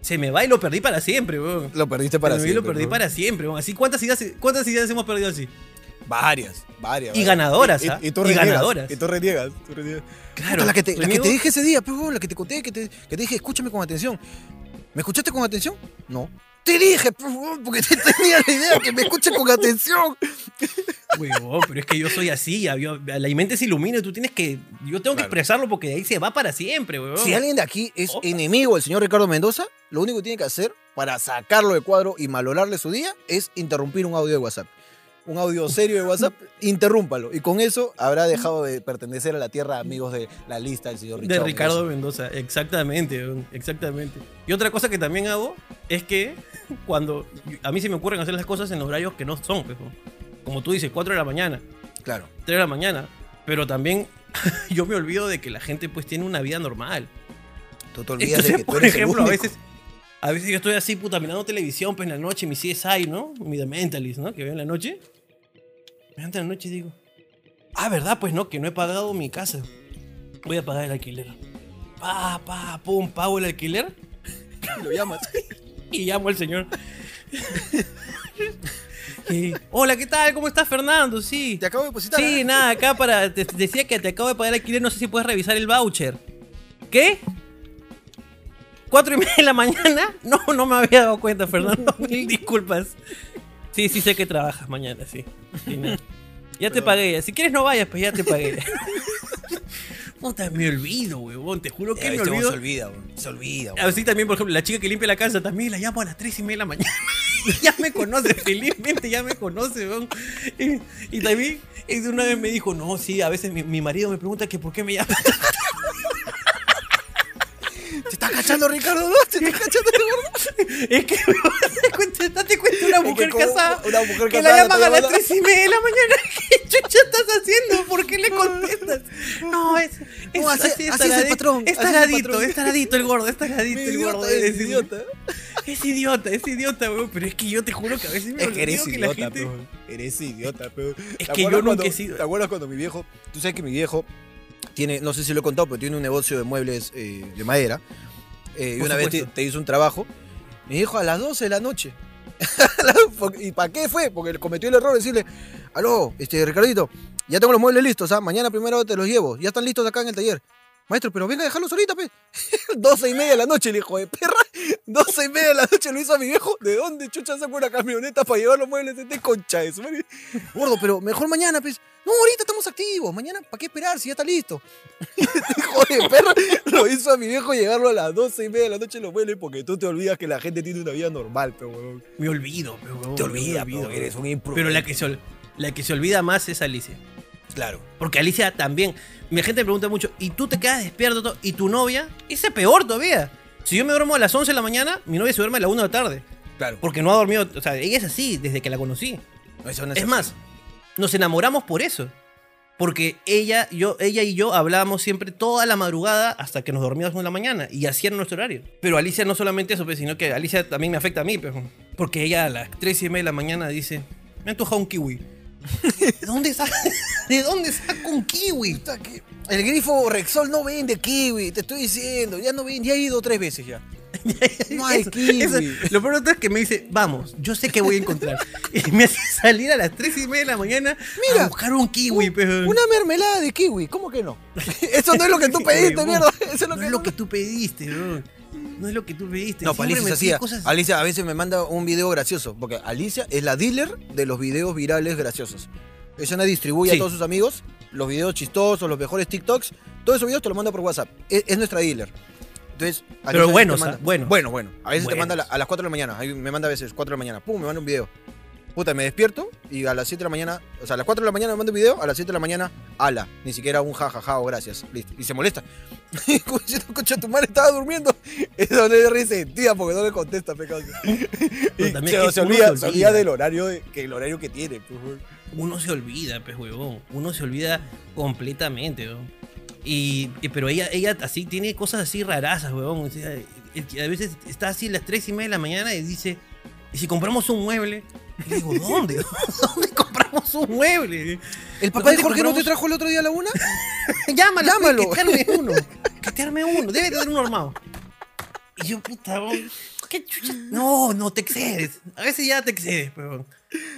Speaker 2: Se me va y lo perdí para siempre, weón.
Speaker 1: Lo perdiste para
Speaker 2: Se me va y
Speaker 1: siempre.
Speaker 2: lo perdí
Speaker 1: ¿no?
Speaker 2: para siempre, weón. Así, ¿cuántas ideas, ¿cuántas ideas hemos perdido así?
Speaker 1: Varias, varias.
Speaker 2: Y ganadoras,
Speaker 1: Y,
Speaker 2: ¿ah?
Speaker 1: y, tú
Speaker 2: Y
Speaker 1: reniegas,
Speaker 2: ganadoras.
Speaker 1: Y tú reniegas, tú reniegas.
Speaker 2: Claro.
Speaker 1: Puta, la que te, la que te dije ese día, pues, huevón, la que te conté, que te, que te dije, escúchame con atención. ¿Me escuchaste con atención? No. Te dije, pues, huevón, porque te tenía la idea que me escuches con atención.
Speaker 2: Huevón, pero es que yo soy así, yo- la mente se ilumina y tú tienes que. Yo tengo que expresarlo porque de ahí se va para siempre, weón.
Speaker 1: Si alguien de aquí es
Speaker 2: Opa.
Speaker 1: enemigo del señor Ricardo Mendoza, lo único que tiene que hacer para sacarlo de cuadro y malorarle su día es interrumpir un audio de WhatsApp. Un audio serio de WhatsApp, interrúmpalo. Y con eso habrá dejado de pertenecer a la tierra amigos de la lista del señor
Speaker 2: De
Speaker 1: Ricardo
Speaker 2: Ricardo
Speaker 1: Mendoza.
Speaker 2: Exactamente, exactamente. Y otra cosa que también hago es que cuando a mí se me ocurren hacer las cosas en horarios que no son, pues, como tú dices, 4 de la mañana,
Speaker 1: Claro.
Speaker 2: 3 de la mañana, pero también yo me olvido de que la gente pues tiene una vida normal.
Speaker 1: Tú te olvidas de que tú
Speaker 2: por
Speaker 1: eres el
Speaker 2: ejemplo, a
Speaker 1: único.
Speaker 2: veces, a veces yo estoy así, puta, mirando televisión, pues en la noche, mi CSI, ¿no? Mi The Mentalist, ¿no? Que veo en la noche. En la noche digo, ah, ¿verdad? Pues no, que no he pagado mi casa. Voy a pagar el alquiler. Pa, pa, pum, pago el alquiler
Speaker 1: Y lo llamas.
Speaker 2: y llamo al señor. Hola, ¿qué tal? ¿Cómo estás, Fernando? Sí.
Speaker 1: Te acabo de depositar.
Speaker 2: Sí,
Speaker 1: ¿eh?
Speaker 2: nada, acá para. te- decía que te acabo de pagar el alquiler, no sé si puedes revisar el voucher. ¿Qué? ¿Cuatro y media de la mañana? No, no me había dado cuenta, Fernando. Mil disculpas. Sí, sí sé que trabajas mañana, sí. Sí, no. Ya te pagué. Si quieres no vayas, pues ya te pagué. Puta, me olvido, huevón. Te juro que me olvido.
Speaker 1: Se olvida, weón. Se olvida, weón.
Speaker 2: Así también, por ejemplo, la chica que limpia la casa también la llamo a las 3 y media de la mañana. ya me conoce, felizmente ya me conoce, weón. Y, y también una vez me dijo, no, sí, a veces mi, mi marido me pregunta que por qué me llama.
Speaker 1: ¿Te estás cachando, Ricardo? ¿No? ¿Te estás cachando, gordo?
Speaker 2: es que, date cuenta, date cuenta, una
Speaker 1: Es que
Speaker 2: mujer casada.
Speaker 1: una mujer
Speaker 2: que
Speaker 1: casada
Speaker 2: la llaman a las 3 y media de la mañana. ¿Qué chucha estás haciendo? ¿Por qué le contestas? No, es. es
Speaker 1: No, así- así es el patrón,
Speaker 2: Es
Speaker 1: así es el
Speaker 2: taradito,
Speaker 1: patrón.
Speaker 2: es taradito el gordo, es taradito el gordo.
Speaker 1: es idiota.
Speaker 2: Es idiota, es idiota, weón. Pero es que yo te juro que a veces me
Speaker 1: Es que eres
Speaker 2: que la
Speaker 1: idiota,
Speaker 2: gente.
Speaker 1: peón. Eres idiota, peón.
Speaker 2: Es
Speaker 1: ¿Te
Speaker 2: que yo nunca he sido-
Speaker 1: ¿Te acuerdas cuando mi viejo... Tú sabes que mi viejo tiene... No sé si lo he contado, pero tiene un negocio de muebles eh, de madera. Eh, y una vez te, hizo un trabajo. Me dijo a las 12 de la noche. ¿Y para qué fue? Porque cometió el error de decirle... Aló, este, Ricardito, ya tengo los muebles listos, ¿ah? Mañana primero te los llevo. Ya están listos acá en el taller. Maestro, pero venga a dejarlos ahorita, pe. 12 y media de la noche, el hijo de perra. 12 y media de la noche lo hizo a mi viejo. ¿De dónde chucha saca una camioneta para llevar los muebles de este concha madre? Gordo, pero mejor mañana, pues. No, ahorita estamos activos. Mañana, ¿para qué esperar si ya está listo? hijo de perra lo hizo a mi viejo llegarlo a las 12 y media de la noche los muebles porque tú te olvidas que la gente tiene una vida normal, pero weón.
Speaker 2: Me olvido, pero, weón,
Speaker 1: Te olvidas,
Speaker 2: olvido,
Speaker 1: pero eres un imprudente.
Speaker 2: Pero la que, se, la que se olvida más es Alicia.
Speaker 1: Claro.
Speaker 2: Porque Alicia también. Mi gente me pregunta mucho, ¿y tú te quedas despierto? todo? ¿Y tu novia? Ese es peor todavía. Si yo me duermo a las 11 de la mañana, mi novia se duerme a la 1 de la tarde.
Speaker 1: Claro.
Speaker 2: Porque no ha dormido. O sea, ella es así desde que la conocí.
Speaker 1: Eso no
Speaker 2: Es
Speaker 1: así.
Speaker 2: más, nos enamoramos por eso. Porque ella, yo, ella y yo hablábamos siempre toda la madrugada hasta que nos dormíamos en la mañana. Y así era nuestro horario. Pero Alicia no solamente eso, pues, sino que Alicia también me afecta a mí. pues, porque ella a las 3 y media de la mañana dice, me ha antojado un kiwi. ¿De dónde saca, ¿De dónde saca un kiwi?
Speaker 1: El grifo Rexol no vende kiwi, te estoy diciendo. Ya no vende, ya he ido tres veces ya. No hay
Speaker 2: Eso-
Speaker 1: kiwi.
Speaker 2: eso- lo peor es que me dice, vamos, yo sé que voy a encontrar. y me hace salir a las 3 y media de la mañana
Speaker 1: Mira,
Speaker 2: a buscar un kiwi. pues.
Speaker 1: Una mermelada de kiwi, ¿cómo que no? Eso no es lo que tú pediste, mierda. Eso es lo
Speaker 2: no
Speaker 1: que
Speaker 2: es lo que tú pediste, bro. No es lo que tú pediste.
Speaker 1: No, pues
Speaker 2: Siempre
Speaker 1: Alicia
Speaker 2: cosas-
Speaker 1: Alicia a veces me manda un video gracioso, porque Alicia es la dealer de los videos virales graciosos. Ella no distribuye
Speaker 2: Sí.
Speaker 1: a todos sus amigos los videos chistosos, los mejores TikToks. Todos esos videos te los manda por WhatsApp. Es, es nuestra dealer. Entonces, manda-
Speaker 2: ah, buenos.
Speaker 1: Bueno, bueno. A veces te manda a la- a las 4 de la mañana. Ahí Me manda a veces 4 de la mañana. Pum, me manda un video. Puta, me despierto y a las 7 de la mañana, o sea, a las 4 de la mañana me manda un video, a las 7 de la mañana, ala. Ni siquiera un jajaja o gracias. Listo. Y se molesta. Concha, tu madre estaba durmiendo. Eso no es risa sentida porque no le contesta, pecado.
Speaker 2: Pero
Speaker 1: Y
Speaker 2: también
Speaker 1: se,
Speaker 2: es que
Speaker 1: se olvida,
Speaker 2: se
Speaker 1: se
Speaker 2: olvida.
Speaker 1: olvida del horario, de- que el horario que tiene. pues.
Speaker 2: Uno se olvida, pues, huevón. Uno se olvida completamente, huevón. Y, pero ella, ella así tiene cosas así rarazas, huevón. O sea, a veces está así a las 3 y media de la mañana y dice, ¿y si compramos un mueble? Y le digo, ¿dónde? ¿Dónde compramos un mueble?
Speaker 1: ¿El papá de
Speaker 2: ¿Dónde
Speaker 1: Jorge no te trajo el otro día a la una?
Speaker 2: Llámalo,
Speaker 1: Llámalo.
Speaker 2: Que te arme uno. Que te arme uno. Debe tener uno armado. Y yo, puta, ¿qué chucha? No, no, te excedes. A veces ya te excedes, huevón.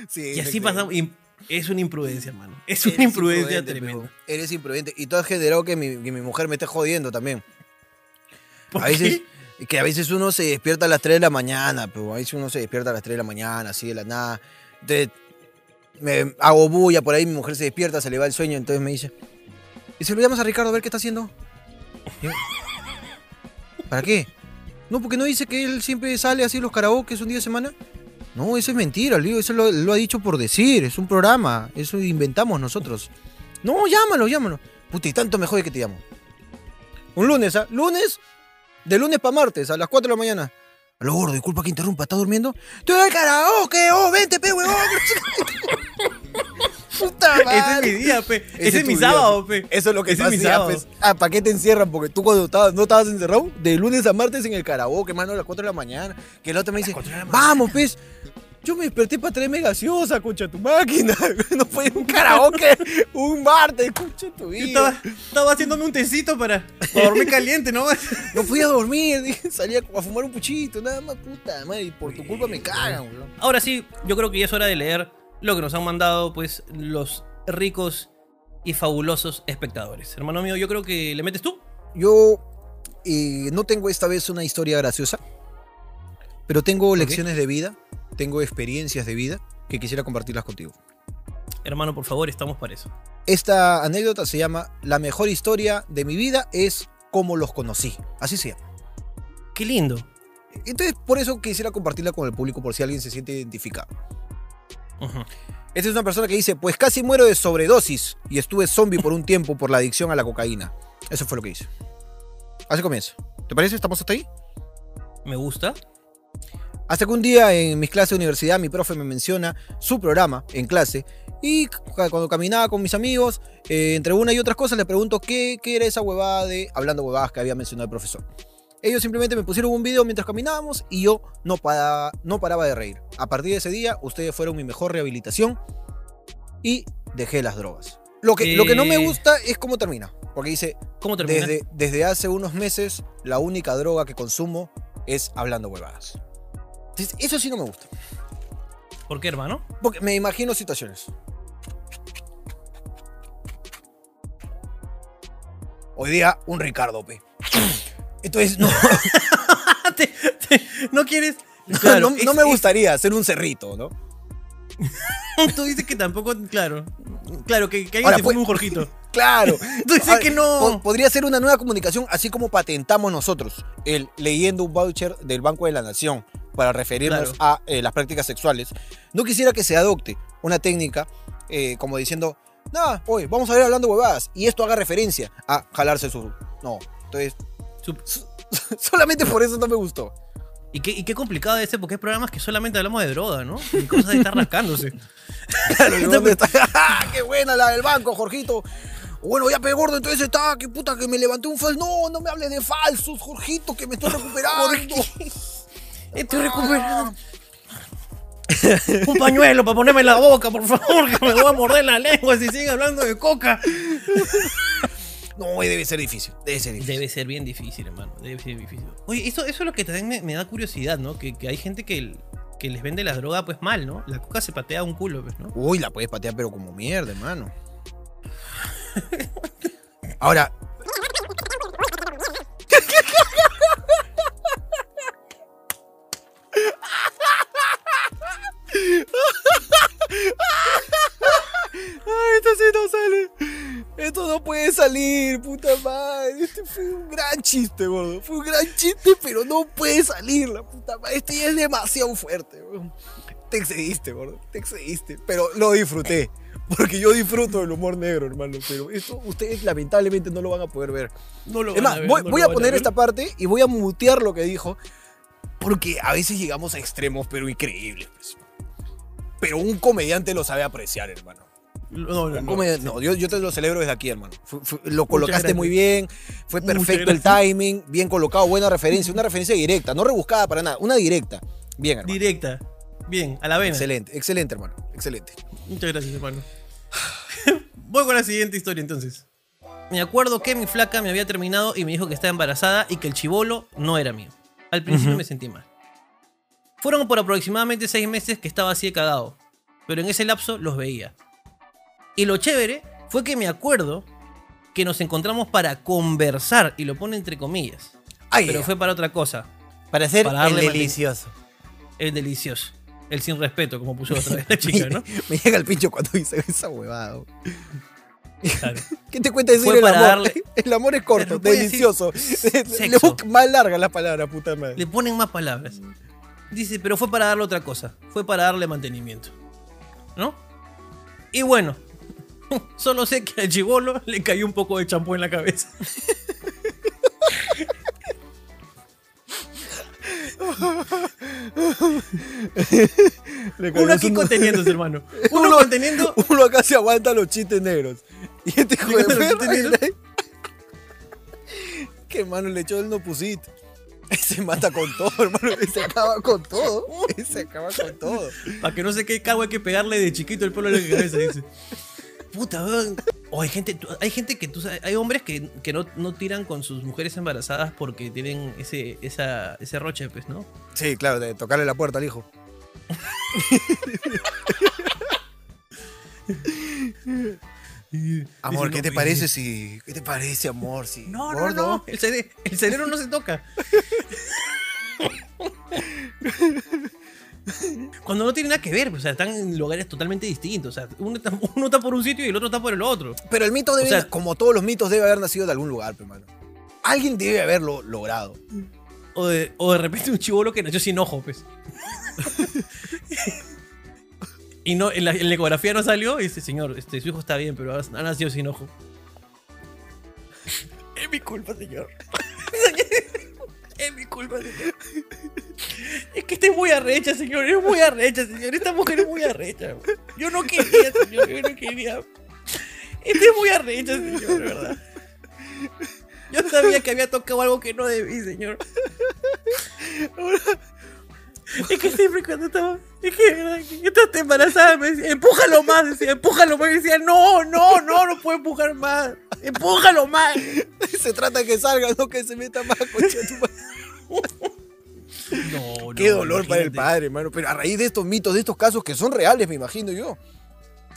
Speaker 1: Sí,
Speaker 2: Y así pasamos. y es una imprudencia, mano. Es
Speaker 1: Eres
Speaker 2: una imprudencia tremenda.
Speaker 1: Eres imprudente. Y tú has generado que mi, que mi mujer me esté jodiendo también.
Speaker 2: ¿Por
Speaker 1: A veces,
Speaker 2: qué?
Speaker 1: Que a veces uno se despierta a las 3 de la mañana, pero a veces uno se despierta a las 3 de la mañana, así de la nada. Entonces, me hago bulla por ahí, mi mujer se despierta, se le va el sueño, entonces me dice, ¿y se lo llamas a Ricardo a ver qué está haciendo? ¿Para qué? No, porque no dice que él siempre sale así los karaoke un día de semana. No, eso es mentira, le eso lo, ha dicho por decir, es un programa, eso inventamos nosotros. No, llámalo, llámalo. Puta, y tanto me jode que te llamo. Un lunes, ¿ah? Lunes, de lunes para martes, a las 4 de la mañana. A lo gordo, disculpa que interrumpa, ¿estás durmiendo? ¡Estoy en el karaoke! ¡Oh, vente, pe, huevón! ¡Puta
Speaker 2: Ese
Speaker 1: madre!
Speaker 2: es mi día, pe. Ese, es mi
Speaker 1: día,
Speaker 2: sábado,
Speaker 1: pe. Eso es lo que
Speaker 2: Ese es mi sábado.
Speaker 1: pues. Ah, ¿para qué te encierran? Porque tú cuando estabas, no estabas encerrado, de lunes a martes en el karaoke, mano, a las 4 de la mañana. Que el otro me dice,
Speaker 2: 4 de la mañana.
Speaker 1: vamos, pues. Yo me desperté para traerme gaseosa, concha tu máquina. No fue un karaoke un martes, concha tu
Speaker 2: Yo
Speaker 1: vida.
Speaker 2: estaba, estaba haciéndome un tecito para, para dormir caliente, ¿no?
Speaker 1: No podía dormir, dije, salía a fumar un puchito, nada más, puta madre, y por tu culpa me cagan, weón.
Speaker 2: Ahora sí, yo creo que ya es hora de leer lo que nos han mandado, pues, los ricos y fabulosos espectadores. Hermano mío, yo creo que le metes tú.
Speaker 1: Yo eh, no tengo esta vez una historia graciosa, pero tengo lecciones de vida, tengo experiencias de vida que quisiera compartirlas contigo.
Speaker 2: Hermano, por favor, estamos para eso.
Speaker 1: Esta anécdota se llama La mejor historia de mi vida es cómo los conocí. Así se llama.
Speaker 2: Qué lindo.
Speaker 1: Entonces, por eso quisiera compartirla con el público por si alguien se siente identificado. Esta es una persona que dice, pues casi muero de sobredosis y estuve zombie por un tiempo por la adicción a la cocaína. Eso fue lo que hice. Así comienza. ¿Te parece? ¿Estamos hasta ahí?
Speaker 2: Me gusta.
Speaker 1: Hasta que un día en mis clases de universidad mi profe me menciona su programa en clase y cu- cuando caminaba con mis amigos, eh, entre una y otras cosas le pregunto qué, qué era esa huevada de hablando huevadas que había mencionado el profesor. Ellos simplemente me pusieron un video mientras caminábamos y yo no paraba, no paraba de reír. A partir de ese día, ustedes fueron mi mejor rehabilitación y dejé las drogas. Lo que, lo que no me
Speaker 2: Eh.
Speaker 1: gusta es cómo termina. Porque dice,
Speaker 2: ¿Cómo termina?
Speaker 1: desde, desde hace unos meses, la única droga que consumo es hablando huevadas. Entonces, Eso sí no me gusta.
Speaker 2: ¿Por qué, hermano?
Speaker 1: Porque me imagino situaciones. Hoy día, un Ricardo, pe. Entonces, no,
Speaker 2: Te- te- ¿No quieres?
Speaker 1: no,
Speaker 2: Claro,
Speaker 1: no
Speaker 2: es-
Speaker 1: me
Speaker 2: es-
Speaker 1: gustaría hacer un cerrito, ¿no?
Speaker 2: Tú dices que tampoco, claro. Claro, que, que alguien
Speaker 1: Ahora,
Speaker 2: se fume
Speaker 1: pues-
Speaker 2: un Jorgito.
Speaker 1: Claro.
Speaker 2: Tú dices
Speaker 1: Ahora,
Speaker 2: que no.
Speaker 1: po- podría ser una nueva comunicación, así como patentamos nosotros, el leyendo un voucher del Banco de la Nación para referirnos
Speaker 2: Claro.
Speaker 1: a eh, las prácticas sexuales. No quisiera que se adopte una técnica eh, como diciendo, nada, hoy vamos a ver hablando huevadas, y esto haga referencia a jalarse su... No, entonces,
Speaker 2: Su-
Speaker 1: solamente por eso no me gustó.
Speaker 2: Y qué, y qué complicado es ese, porque hay programas que solamente hablamos de droga, ¿no? Y cosas de estar rascándose.
Speaker 1: Claro, ¿y dónde está? ¡Qué buena la del banco, Jorgito! Bueno, ya pegué gordo, entonces está, qué puta, que me levanté un falso. No, no me hables de falsos, Jorgito, que me estoy recuperando.
Speaker 2: Estoy recuperando. Un pañuelo para ponerme en la boca, por favor, que me voy a morder la lengua si sigue hablando de coca.
Speaker 1: No, debe ser difícil, debe ser difícil.
Speaker 2: Debe ser bien difícil, hermano. Debe ser difícil. Oye, eso, eso es lo que también me, me da curiosidad, ¿no? Que, que hay gente que, que les vende la droga pues mal, ¿no? La coca se patea un culo, pues, ¿no?
Speaker 1: Uy, la puedes patear, pero como mierda, hermano. Ahora. Ay, esto sí no sale. Esto no puede salir, puta madre. Este fue un gran chiste, gordo. Fue un gran chiste, pero no puede salir, la puta madre. Este ya es demasiado fuerte, gordo. Te excediste, gordo. Te excediste. Pero lo disfruté. Porque yo disfruto del humor negro, hermano. Pero esto ustedes lamentablemente no lo van a poder ver.
Speaker 2: No lo
Speaker 1: es
Speaker 2: van
Speaker 1: más, a
Speaker 2: ver,
Speaker 1: voy,
Speaker 2: no
Speaker 1: voy a poner esta parte y voy a mutear lo que dijo. Porque a veces llegamos a extremos, pero increíbles. Pues. Pero un comediante lo sabe apreciar, hermano.
Speaker 2: No, no, no.
Speaker 1: yo, yo te lo celebro desde aquí, hermano. Lo colocaste muy bien, fue perfecto el timing, bien colocado, buena referencia, una referencia directa, no rebuscada para nada, una directa. Bien, hermano.
Speaker 2: Directa. Bien, a la vena.
Speaker 1: Excelente, excelente, hermano. Excelente.
Speaker 2: Muchas gracias, hermano. Voy con la siguiente historia entonces. Me acuerdo que mi flaca me había terminado y me dijo que estaba embarazada y que el chivolo no era mío. Al principio me sentí mal. Fueron por aproximadamente seis meses que estaba así de cagado, pero en ese lapso los veía. Y lo chévere fue que me acuerdo que nos encontramos para conversar, y lo pone entre comillas.
Speaker 1: Ay,
Speaker 2: Pero fue para otra cosa,
Speaker 1: para hacer
Speaker 2: para
Speaker 1: el delicioso.
Speaker 2: el delicioso. El sin respeto, como puso otra vez la chica, ¿no?
Speaker 1: Me llega el pincho cuando dice esa huevada.
Speaker 2: Claro.
Speaker 1: ¿Qué te cuenta decir
Speaker 2: Fue
Speaker 1: el amor?
Speaker 2: darle-
Speaker 1: El amor es corto, delicioso. Le más largas las palabras, puta madre.
Speaker 2: Le ponen más palabras. Dice, pero fue para darle otra cosa. Fue para darle mantenimiento. ¿No? Y bueno, solo sé que al chivolo le cayó un poco de champú en la cabeza. Uno aquí
Speaker 1: un-
Speaker 2: conteniéndose, hermano. Uno
Speaker 1: Uno-
Speaker 2: conteniendo.
Speaker 1: Uno acá se aguanta los chistes negros. Y este hijo de perra. Que mano le echó el no pusiste. Se mata con todo, hermano. Se acaba con todo. Se acaba con todo.
Speaker 2: Para que no sé qué cago hay que pegarle de chiquito el pelo en la cabeza, dice. Puta, weón. O hay gente, hay gente que tú sabes, hay hombres que, que no, no tiran con sus mujeres embarazadas porque tienen ese, esa, ese roche, pues, ¿no?
Speaker 1: Sí, claro, de tocarle la puerta al hijo. Amor, ¿qué te parece si. ¿Qué te parece, amor? Si
Speaker 2: No, no,
Speaker 1: gordo?
Speaker 2: no. El, cere- el cerebro no se toca. Cuando no tiene nada que ver, o sea, están en lugares totalmente distintos. O sea, uno está, uno está por un sitio y el otro está por el otro.
Speaker 1: Pero el mito debe,
Speaker 2: O sea-
Speaker 1: como todos los mitos, debe haber nacido de algún lugar, hermano. Alguien debe haberlo logrado.
Speaker 2: O de, o de repente un chivolo que nació sin ojo, pues. y no, en la, en la ecografía no salió y dice, señor, este, su hijo está bien, pero ha, ha nacido sin ojo. es mi culpa, señor. es mi culpa, señor. Es que estoy muy arrecha, señor. Es muy arrecha, señor. Esta mujer es muy arrecha. Yo no quería, señor. Yo no quería. Esta es muy arrecha, señor, de verdad. Yo sabía que había tocado algo que no debí, señor. Es que siempre cuando estaba. Es que, ¿verdad? que estás embarazada, me decía, empújalo más, decía, empújalo más. Y decía, no, no, no, no puedo empujar más. Empújalo más.
Speaker 1: Se trata de que salga, no que se meta más, concha de tu madre.
Speaker 2: No,
Speaker 1: Qué
Speaker 2: no,
Speaker 1: dolor para el padre, hermano. Pero a raíz de estos mitos, de estos casos que son reales, me imagino yo.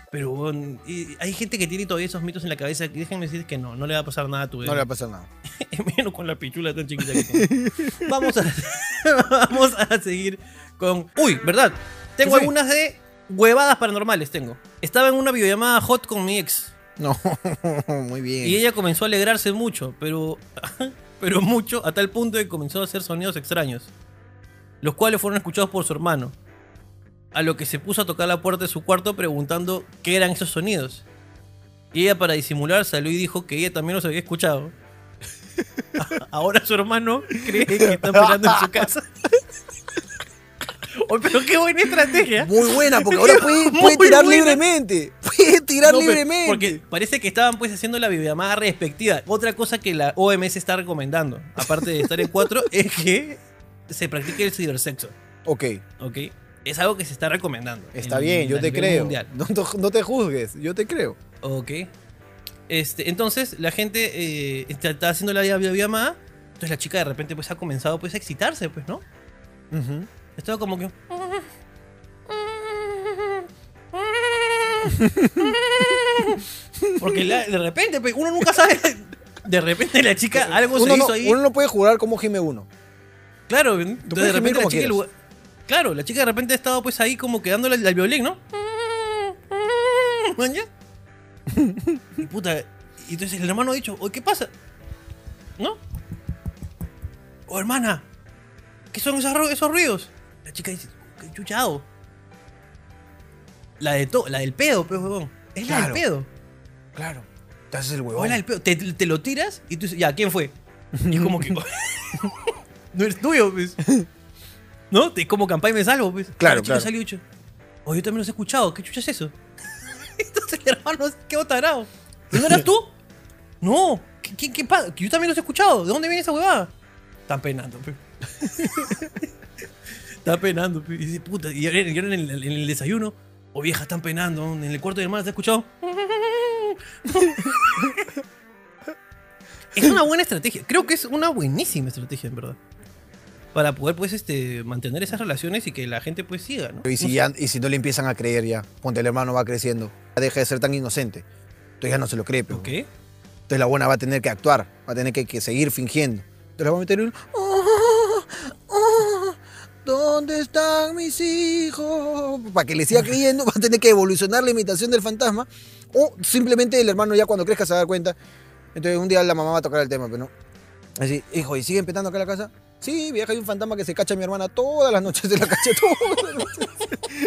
Speaker 2: Pero bueno, hay gente que tiene todavía esos mitos en la cabeza que déjenme decir que no, no le va a pasar nada a tu bebé.
Speaker 1: No le va a pasar nada.
Speaker 2: Menos con la pichula tan chiquita que tiene. Vamos a, vamos a seguir con. Uy, ¿verdad? Tengo algunas de huevadas paranormales. Tengo. Estaba en una videollamada hot con mi ex.
Speaker 1: No, muy bien.
Speaker 2: Y ella comenzó a alegrarse mucho, pero. Pero mucho, a tal punto que comenzó a hacer sonidos extraños. Los cuales fueron escuchados por su hermano. A lo que se puso a tocar la puerta de su cuarto preguntando qué eran esos sonidos. Y ella, para disimular, salió y dijo que ella también los había escuchado. Ahora su hermano cree que está esperando en su casa. Oye, pero qué buena estrategia.
Speaker 1: Muy buena, porque ahora puede, tirar
Speaker 2: buena.
Speaker 1: libremente. Puede tirar
Speaker 2: No,
Speaker 1: libremente.
Speaker 2: Porque parece que estaban pues haciendo la videollamada respectiva. Otra cosa que la OMS está recomendando, aparte de estar en cuatro, es que se practique el cibersexo.
Speaker 1: Ok,
Speaker 2: ¿Ok? Es algo que se está recomendando.
Speaker 1: está
Speaker 2: en-
Speaker 1: bien, yo te creo. No, te- no te juzgues, yo te creo.
Speaker 2: Ok. Este, entonces la gente eh, está, está haciendo la videollamada. Entonces la chica de repente pues ha comenzado pues a excitarse, pues, ¿no?
Speaker 1: Ujú.
Speaker 2: Estaba como que. Porque la- de repente, pues, uno nunca sabe. De repente la chica algo
Speaker 1: Uno,
Speaker 2: se
Speaker 1: no,
Speaker 2: hizo ahí.
Speaker 1: uno no puede jurar como gime uno.
Speaker 2: Claro, entonces de repente la chica. lugar- Claro, la chica de repente ha estado pues ahí como quedándole al violín, ¿no? ¿Maña? Y puta. Y entonces el hermano ha dicho, oye, ¿qué pasa? ¿No? Oh, hermana, ¿qué son esos, esos ruidos? La chica dice, qué chuchado. La, de to- la del pedo, pues, huevón. Es la del pedo.
Speaker 1: Claro. Te haces el huevón.
Speaker 2: es la del pedo. Te, te lo tiras y tú dices, ya, ¿quién fue? Y es como que. no eres tuyo, pues. ¿No? Te como campaña me salvo, pues.
Speaker 1: Claro, claro.
Speaker 2: salió y oh, yo también los he escuchado. ¿Qué chucha es eso? Entonces el hermano qué tarado. ¿Y no eras tú? No. ¿Qué, qué, qué pasa? Yo también los he escuchado. ¿De dónde viene esa huevada? Están penando, pues. Está penando, pues. Y dice, puta, y ahora, y ahora en, el, en el desayuno, oh vieja, están penando. En el cuarto de hermana, ¿te has escuchado? Es una buena estrategia. Creo que es una buenísima estrategia, en verdad. Para poder, pues, este, mantener esas relaciones y que la gente, pues, siga, ¿no?
Speaker 1: Y si, ya, y si no le empiezan a creer ya, ponte el hermano va creciendo, deja de ser tan inocente. Entonces ya no se lo cree, pero.
Speaker 2: ¿Ok?
Speaker 1: Entonces la buena va a tener que actuar, va a tener que, que seguir fingiendo. Entonces la va a meter en. "Oh, oh, ¿Dónde están mis hijos? Para que le siga creyendo, va a tener que evolucionar la imitación del fantasma. O simplemente el hermano ya cuando crezca se va a dar cuenta. Entonces un día la mamá va a tocar el tema, pero no. Así, hijo, ¿y siguen petando acá en la casa? Sí, vieja, hay un fantasma que se cacha a mi hermana todas las noches, se la cacha todas las noches.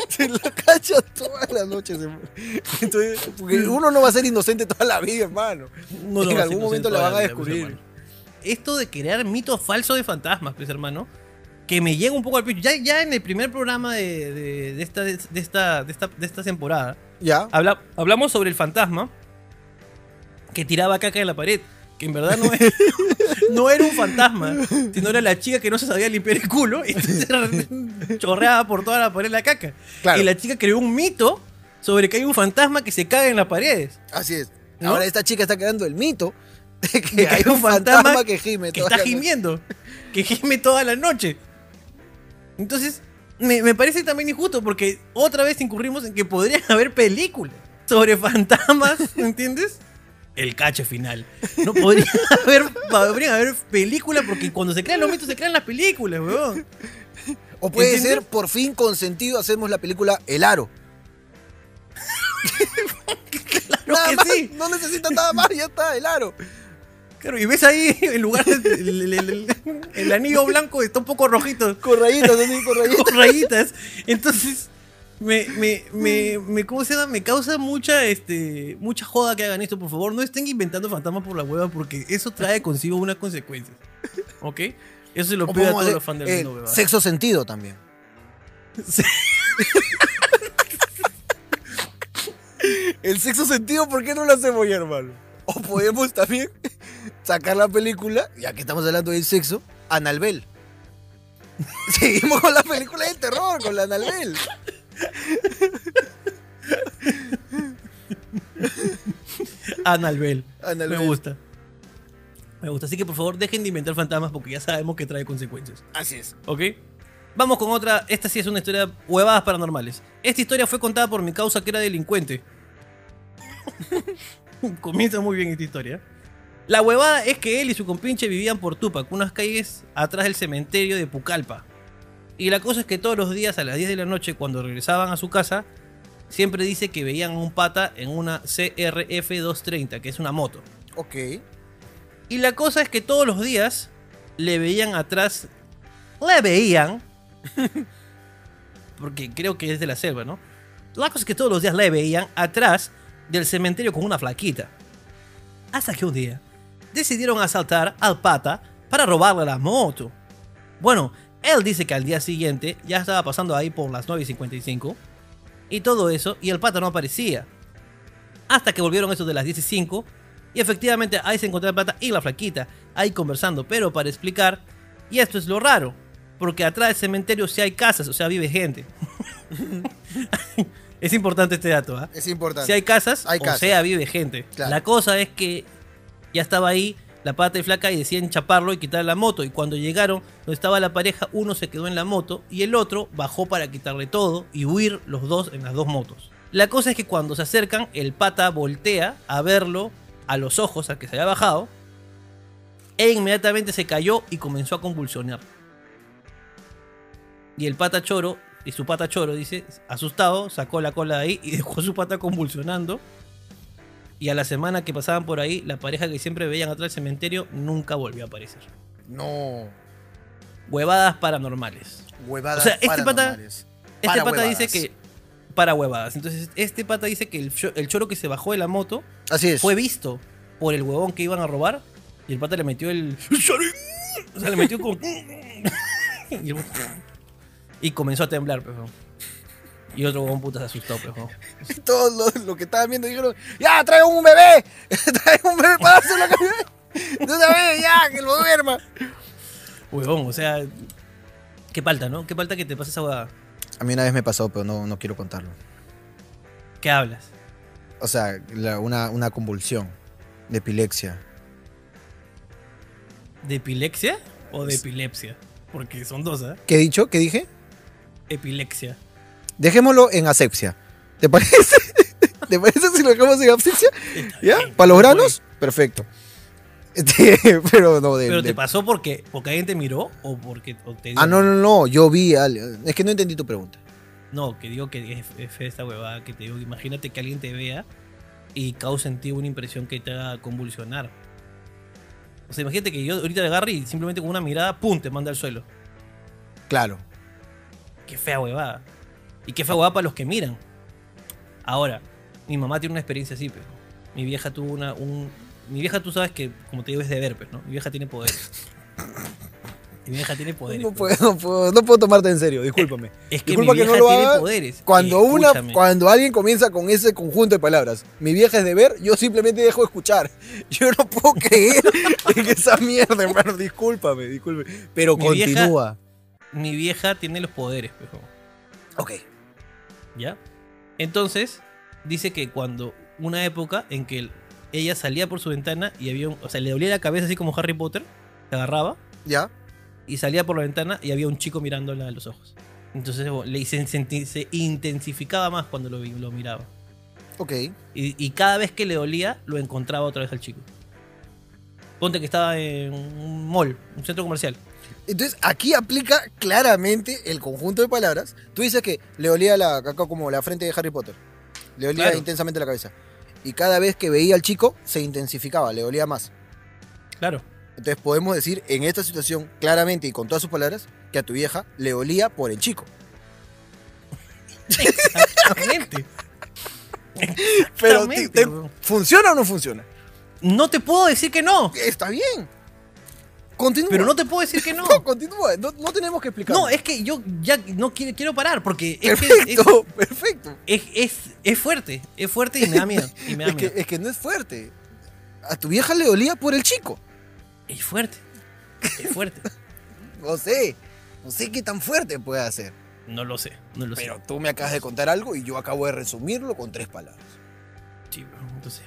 Speaker 1: Se la cacha todas las noches. Entonces, porque uno no va a ser inocente toda la vida, hermano.
Speaker 2: No
Speaker 1: en algún momento la van a
Speaker 2: vida, pues,
Speaker 1: descubrir.
Speaker 2: Esto de crear mitos falsos de fantasmas, pues, hermano, que me llega un poco al pecho. Ya, ya en el primer programa de, de- de esta, de, esta, de, esta, de esta temporada,
Speaker 1: Ya.
Speaker 2: habla- hablamos sobre el fantasma que tiraba caca en la pared. Que en verdad no, es- no era un fantasma, sino era la chica que no se sabía limpiar el culo y entonces chorreaba por toda la pared la caca.
Speaker 1: Claro.
Speaker 2: Y la chica creó un mito sobre que hay un fantasma que se caga en las paredes.
Speaker 1: Así es.
Speaker 2: ¿No?
Speaker 1: Ahora esta chica está creando el mito de que
Speaker 2: De que
Speaker 1: hay un fantasma, que gime.
Speaker 2: que está
Speaker 1: noche.
Speaker 2: gimiendo, que gime toda la noche. Entonces, me, me parece también injusto porque otra vez incurrimos en que podrían haber películas sobre fantasmas, ¿entiendes? El cache final. No podría haber, podrían haber películas porque cuando se crean los mitos se crean las películas, weón.
Speaker 1: O puede
Speaker 2: ¿Entiendes?
Speaker 1: ser, por fin, con sentido, hacemos la película El Aro.
Speaker 2: Claro
Speaker 1: Nada
Speaker 2: que
Speaker 1: más,
Speaker 2: sí.
Speaker 1: No necesita nada más, ya está, El Aro.
Speaker 2: Claro, y ves ahí en lugar del el, el- el- el anillo blanco está un poco rojito.
Speaker 1: Con rayitas, así, con rayitas.
Speaker 2: con rayitas. Entonces, me, me, me, me, ¿cómo se llama? Me causa mucha, este, mucha joda que hagan esto, por favor. No estén inventando fantasmas por la hueva porque eso trae consigo unas consecuencias. ¿Ok? Eso se lo pido a todos los fans del
Speaker 1: eh,
Speaker 2: mundo.
Speaker 1: Sexo sentido también.
Speaker 2: Sí.
Speaker 1: El sexo sentido, ¿por qué no lo hacemos ya, hermano? O podemos también sacar la película, ya que estamos hablando del sexo, Analbel. Seguimos con la película de terror, con la Analbel.
Speaker 2: Analbel. Me gusta. Me gusta. Así que por favor dejen de inventar fantasmas porque ya sabemos que trae consecuencias.
Speaker 1: Así es.
Speaker 2: ¿Ok? Vamos con otra. Esta sí es una historia de huevadas paranormales. Esta historia fue contada por mi causa que era delincuente. Comienza muy bien esta historia. La huevada es que él y su compinche vivían por Tupac, unas calles atrás del cementerio de Pucallpa. Y la cosa es que todos los días a las 10 de la noche, cuando regresaban a su casa, siempre dice que veían a un pata en una CRF 230, que es una moto.
Speaker 1: Ok.
Speaker 2: Y la cosa es que todos los días le veían atrás. Le veían. Porque creo que es de la selva, ¿no? La cosa es que todos los días le veían atrás del cementerio con una flaquita. Hasta que un día decidieron asaltar al pata para robarle la moto. Bueno, él dice que al día siguiente ya estaba pasando ahí por las 9.55 y todo eso, y el pata no aparecía. Hasta que volvieron esos de las 15 y efectivamente ahí se encontró el pata y la flaquita, ahí conversando, pero para explicar, y esto es lo raro, porque atrás del cementerio sí hay casas, o sea, vive gente. es importante este dato, ¿ah?
Speaker 1: Es importante.
Speaker 2: Si hay casas,
Speaker 1: Hay
Speaker 2: o
Speaker 1: casas.
Speaker 2: sea, vive gente.
Speaker 1: Claro.
Speaker 2: La cosa es que ya estaba ahí la pata flaca y decían chaparlo y quitarle la moto. Y cuando llegaron donde estaba la pareja, uno se quedó en la moto y el otro bajó para quitarle todo y huir los dos en las dos motos. La cosa es que cuando se acercan, el pata voltea a verlo a los ojos al que se había bajado e inmediatamente se cayó y comenzó a convulsionar. Y el pata choro, y su pata choro, dice, asustado, sacó la cola de ahí y dejó su pata convulsionando. Y a la semana que pasaban por ahí, la pareja que siempre veían atrás del cementerio nunca volvió a aparecer.
Speaker 1: No.
Speaker 2: Huevadas paranormales.
Speaker 1: Huevadas
Speaker 2: O sea, este pata-
Speaker 1: paranormales.
Speaker 2: Este
Speaker 1: Para
Speaker 2: pata
Speaker 1: huevadas.
Speaker 2: dice que. Para huevadas. Entonces, este pata dice que el, el choro que se bajó de la moto
Speaker 1: Así es.
Speaker 2: fue visto por el huevón que iban a robar. Y el pata le metió el. O sea, le metió como. y, el- y comenzó a temblar, pejo. Y otro huevón puta se asustó, pejo.
Speaker 1: Todos los lo que estaban viendo dijeron, ya, trae un bebé. trae un bebé para hacer la camioneta. De una vez, ya, que lo duerma.
Speaker 2: Huevón, o sea. Qué falta, ¿no? Qué falta que te pase esa huevada.
Speaker 1: A mí una vez me pasó, pero no, no quiero contarlo.
Speaker 2: ¿Qué hablas?
Speaker 1: O sea, la- una, una convulsión de epilepsia.
Speaker 2: ¿De epilepsia o de epilepsia? Porque son dos, ¿eh?
Speaker 1: ¿Qué he dicho? ¿Qué dije?
Speaker 2: Epilepsia.
Speaker 1: Dejémoslo en asepsia. ¿Te parece? ¿Te parece si lo dejamos en asepsia? ¿Ya? ¿Para los granos? Perfecto. Este, pero no, de,
Speaker 2: ¿Pero
Speaker 1: de-
Speaker 2: te pasó porque, porque alguien te miró o porque o te
Speaker 1: Ah, no, no, no. Yo vi. Es que no entendí tu pregunta.
Speaker 2: No, que digo que es, es fea esta huevada, que te digo, imagínate que alguien te vea y cause en ti una impresión que te haga convulsionar. O sea, imagínate que yo ahorita te agarre y simplemente con una mirada, ¡pum! te manda al suelo.
Speaker 1: Claro.
Speaker 2: Qué fea huevada. Y qué fea huevada para los que miran. Ahora, mi mamá tiene una experiencia así, pero mi vieja tuvo una, un... Mi vieja, tú sabes que, como te digo, es de ver, pues, ¿no? Mi vieja tiene poderes. Mi vieja tiene poderes.
Speaker 1: No puedo, no, puedo, no puedo tomarte en serio, discúlpame.
Speaker 2: Es que
Speaker 1: Disculpa
Speaker 2: mi
Speaker 1: que
Speaker 2: vieja
Speaker 1: no lo
Speaker 2: tiene poderes.
Speaker 1: Cuando, una, cuando alguien comienza con ese conjunto de palabras, mi vieja es de ver, yo simplemente dejo de escuchar. Yo no puedo creer en esa mierda, hermano. Discúlpame, discúlpame. Pero
Speaker 2: Mi vieja-
Speaker 1: continúa.
Speaker 2: Mi vieja tiene los poderes. ¿no?
Speaker 1: Ok.
Speaker 2: ¿Ya? Entonces, dice que cuando una época en que el- ella salía por su ventana y había un, o sea, le dolía la cabeza así como Harry Potter, se agarraba
Speaker 1: ¿Ya?
Speaker 2: y salía por la ventana y había un chico mirándola a los ojos. Entonces bueno, le se, intensificaba más cuando lo, lo miraba.
Speaker 1: Ok.
Speaker 2: Y, y cada vez que le dolía, lo encontraba otra vez al chico. Ponte que estaba en un mall, un centro comercial.
Speaker 1: Entonces, aquí aplica claramente el conjunto de palabras. Tú dices que le olía la, acá como la frente de Harry Potter. Le olía
Speaker 2: Claro.
Speaker 1: intensamente la cabeza. Y cada vez que veía al chico, se intensificaba, le olía más.
Speaker 2: Claro.
Speaker 1: Entonces podemos decir en esta situación claramente y con todas sus palabras que a tu vieja le olía por el chico.
Speaker 2: Exactamente.
Speaker 1: Pero. ¿funciona o no funciona?
Speaker 2: No te puedo decir que no.
Speaker 1: Está bien. Continúa.
Speaker 2: Pero no te puedo decir que no.
Speaker 1: No, continúa. No, no tenemos que explicar.
Speaker 2: No, es que yo ya no quiero, quiero parar porque es, que es,
Speaker 1: perfecto, perfecto.
Speaker 2: es, es- es fuerte, es fuerte y me da miedo. Y me da
Speaker 1: Es que,
Speaker 2: miedo.
Speaker 1: es que no es fuerte. A tu vieja le olía por el chico.
Speaker 2: Es fuerte. Es fuerte.
Speaker 1: No sé. No sé qué tan fuerte puede ser.
Speaker 2: No lo sé, no lo
Speaker 1: Pero
Speaker 2: sé.
Speaker 1: tú me acabas de contar algo y yo acabo de resumirlo con tres palabras.
Speaker 2: Sí, entonces.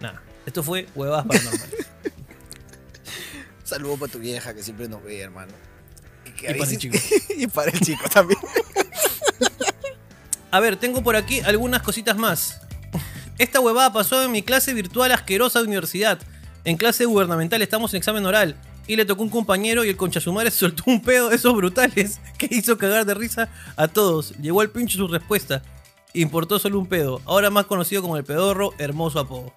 Speaker 2: Nada. Esto fue huevadas paranormales.
Speaker 1: Saludo para tu vieja que siempre nos ve, hermano. Que- que
Speaker 2: Y para el chico.
Speaker 1: y para el chico también.
Speaker 2: A ver, tengo por aquí algunas cositas más. Esta huevada pasó en mi clase virtual asquerosa de universidad. En clase gubernamental estamos en examen oral. Y le tocó un compañero y el concha su madre se soltó un pedo de esos brutales que hizo cagar de risa a todos. Llegó al pincho su respuesta. Importó solo un pedo. Ahora más conocido como el pedorro, hermoso apodo.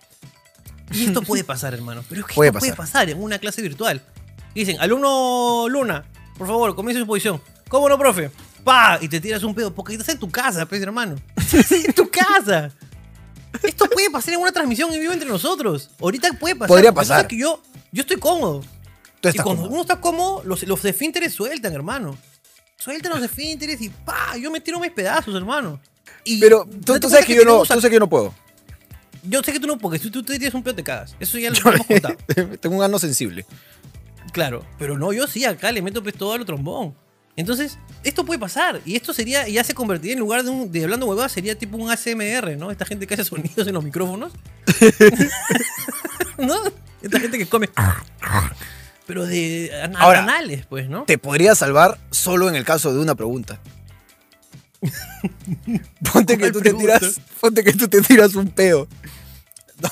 Speaker 2: Y esto puede pasar, hermano. Pero es que
Speaker 1: Puede
Speaker 2: esto puede
Speaker 1: pasar.
Speaker 2: pasar en una clase virtual. Dicen, alumno Luna, por favor, comience su posición. ¿Cómo no, profe? ¡Pa! Y te tiras un pedo. Porque estás en tu casa, pues, hermano. en tu casa. Esto puede pasar en una transmisión en vivo entre nosotros. Ahorita puede pasar.
Speaker 1: Podría pasar.
Speaker 2: que yo, yo estoy cómodo.
Speaker 1: Tú
Speaker 2: Y cuando
Speaker 1: cómodo.
Speaker 2: uno está cómodo, los, los esfínteres sueltan, hermano. Sueltan los esfínteres y pa, yo me tiro mis pedazos, hermano. Y
Speaker 1: Pero tú, sabes que, yo no, tú sabes que yo no puedo.
Speaker 2: Yo sé que tú no, porque si tú te tiras un pedo te cagas. Eso ya lo hemos contado.
Speaker 1: tengo un ano sensible.
Speaker 2: Claro, pero no, yo sí, acá le meto pues todo al trombón. Entonces, esto puede pasar. Y esto sería, ya se convertiría en lugar de, un, de hablando huevadas, sería tipo un ASMR, ¿no? Esta gente que hace sonidos en los micrófonos. ¿No? Esta gente que come. Pero de
Speaker 1: Ahora,
Speaker 2: anales, pues, ¿no?
Speaker 1: Te podría salvar solo en el caso de una pregunta. Ponte que
Speaker 2: ¿Cuál
Speaker 1: tú te tiras, ponte que tú te tiras un pedo. ¿No?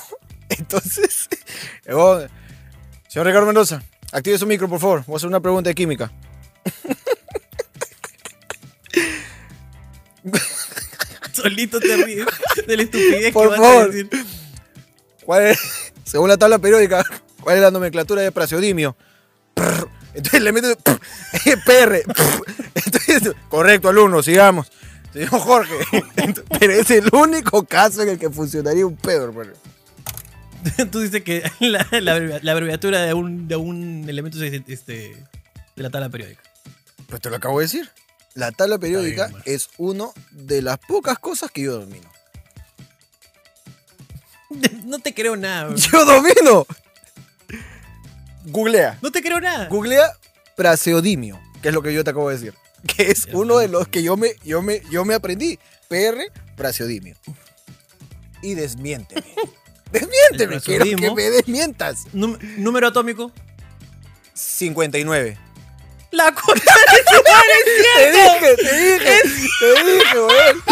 Speaker 1: Entonces, luego, señor Ricardo Mendoza, active su micro, por favor. Voy a hacer una pregunta de química.
Speaker 2: Solito te ríes de la estupidez
Speaker 1: Por
Speaker 2: que vas
Speaker 1: favor.
Speaker 2: a decir.
Speaker 1: ¿Cuál es, según la tabla periódica, cuál es la nomenclatura de praseodimio? Entonces le metes PR. Entonces, correcto, alumno, sigamos. Señor Jorge. Pero es el único caso en el que funcionaría un pedo, hermano.
Speaker 2: Tú dices que la, la abrevia- la abreviatura de un, de un elemento es, este, de la tabla periódica.
Speaker 1: Pues te lo acabo de decir. La tabla periódica
Speaker 2: bien,
Speaker 1: es uno de las pocas cosas que yo domino.
Speaker 2: No te creo nada, bro.
Speaker 1: ¡Yo domino! Googlea.
Speaker 2: No te creo nada.
Speaker 1: Googlea praseodimio, que es lo que yo te acabo de decir. Que es uno de los que yo me, yo me, yo me aprendí. PR, praseodimio. Y desmiénteme. desmiénteme, quiero que me desmientas.
Speaker 2: Número atómico.
Speaker 1: 59.
Speaker 2: La cosa
Speaker 1: Te dije, te dije, te dije, weón.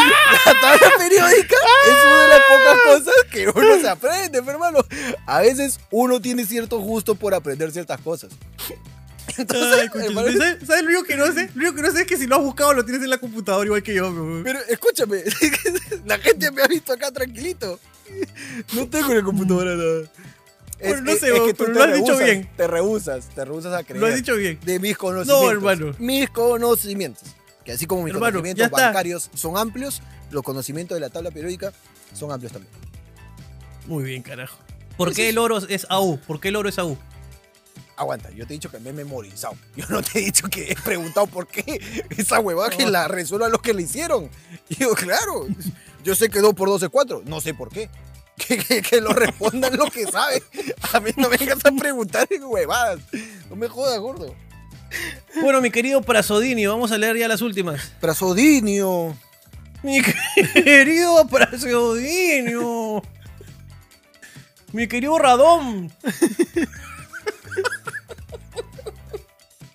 Speaker 1: La tabla periódica es una de las pocas cosas que uno se aprende, hermano. A veces uno tiene cierto gusto por aprender ciertas cosas. Entonces,
Speaker 2: Ay, ¿sabes, ¿Sabes lo único que no sé? Lo único que no sé es que si lo has buscado lo tienes en la computadora igual que yo, bro.
Speaker 1: pero escúchame, la gente me ha visto acá tranquilito. No tengo en la computadora nada.
Speaker 2: Bueno, no sé, vos,
Speaker 1: tú
Speaker 2: pero
Speaker 1: te
Speaker 2: lo has dicho
Speaker 1: rehusas,
Speaker 2: bien.
Speaker 1: Te rehusas, te rehusas a creer.
Speaker 2: Lo has dicho bien.
Speaker 1: De mis conocimientos.
Speaker 2: hermano.
Speaker 1: Mis conocimientos. Que así como mis
Speaker 2: Hermano,
Speaker 1: conocimientos bancarios son amplios, los conocimientos de la tabla periódica son amplios también.
Speaker 2: Muy bien, carajo. ¿Por
Speaker 1: Ese
Speaker 2: qué
Speaker 1: es-
Speaker 2: el oro es AU? ¿Por qué el oro es AU?
Speaker 1: Aguanta, yo te he dicho que me he memorizado. Yo no te he dicho que he preguntado por qué esa huevada que la resuelvan los que le hicieron. Y digo, claro, yo sé que 2 por 2 es 4. No sé por qué. Que, que- que lo respondan lo que saben. A mí no vengas a preguntar en huevadas. No me jodas, gordo.
Speaker 2: Bueno, mi querido Prasodinio, vamos a leer ya las últimas.
Speaker 1: Prasodinio.
Speaker 2: Mi querido Prasodinio. Mi querido Radón.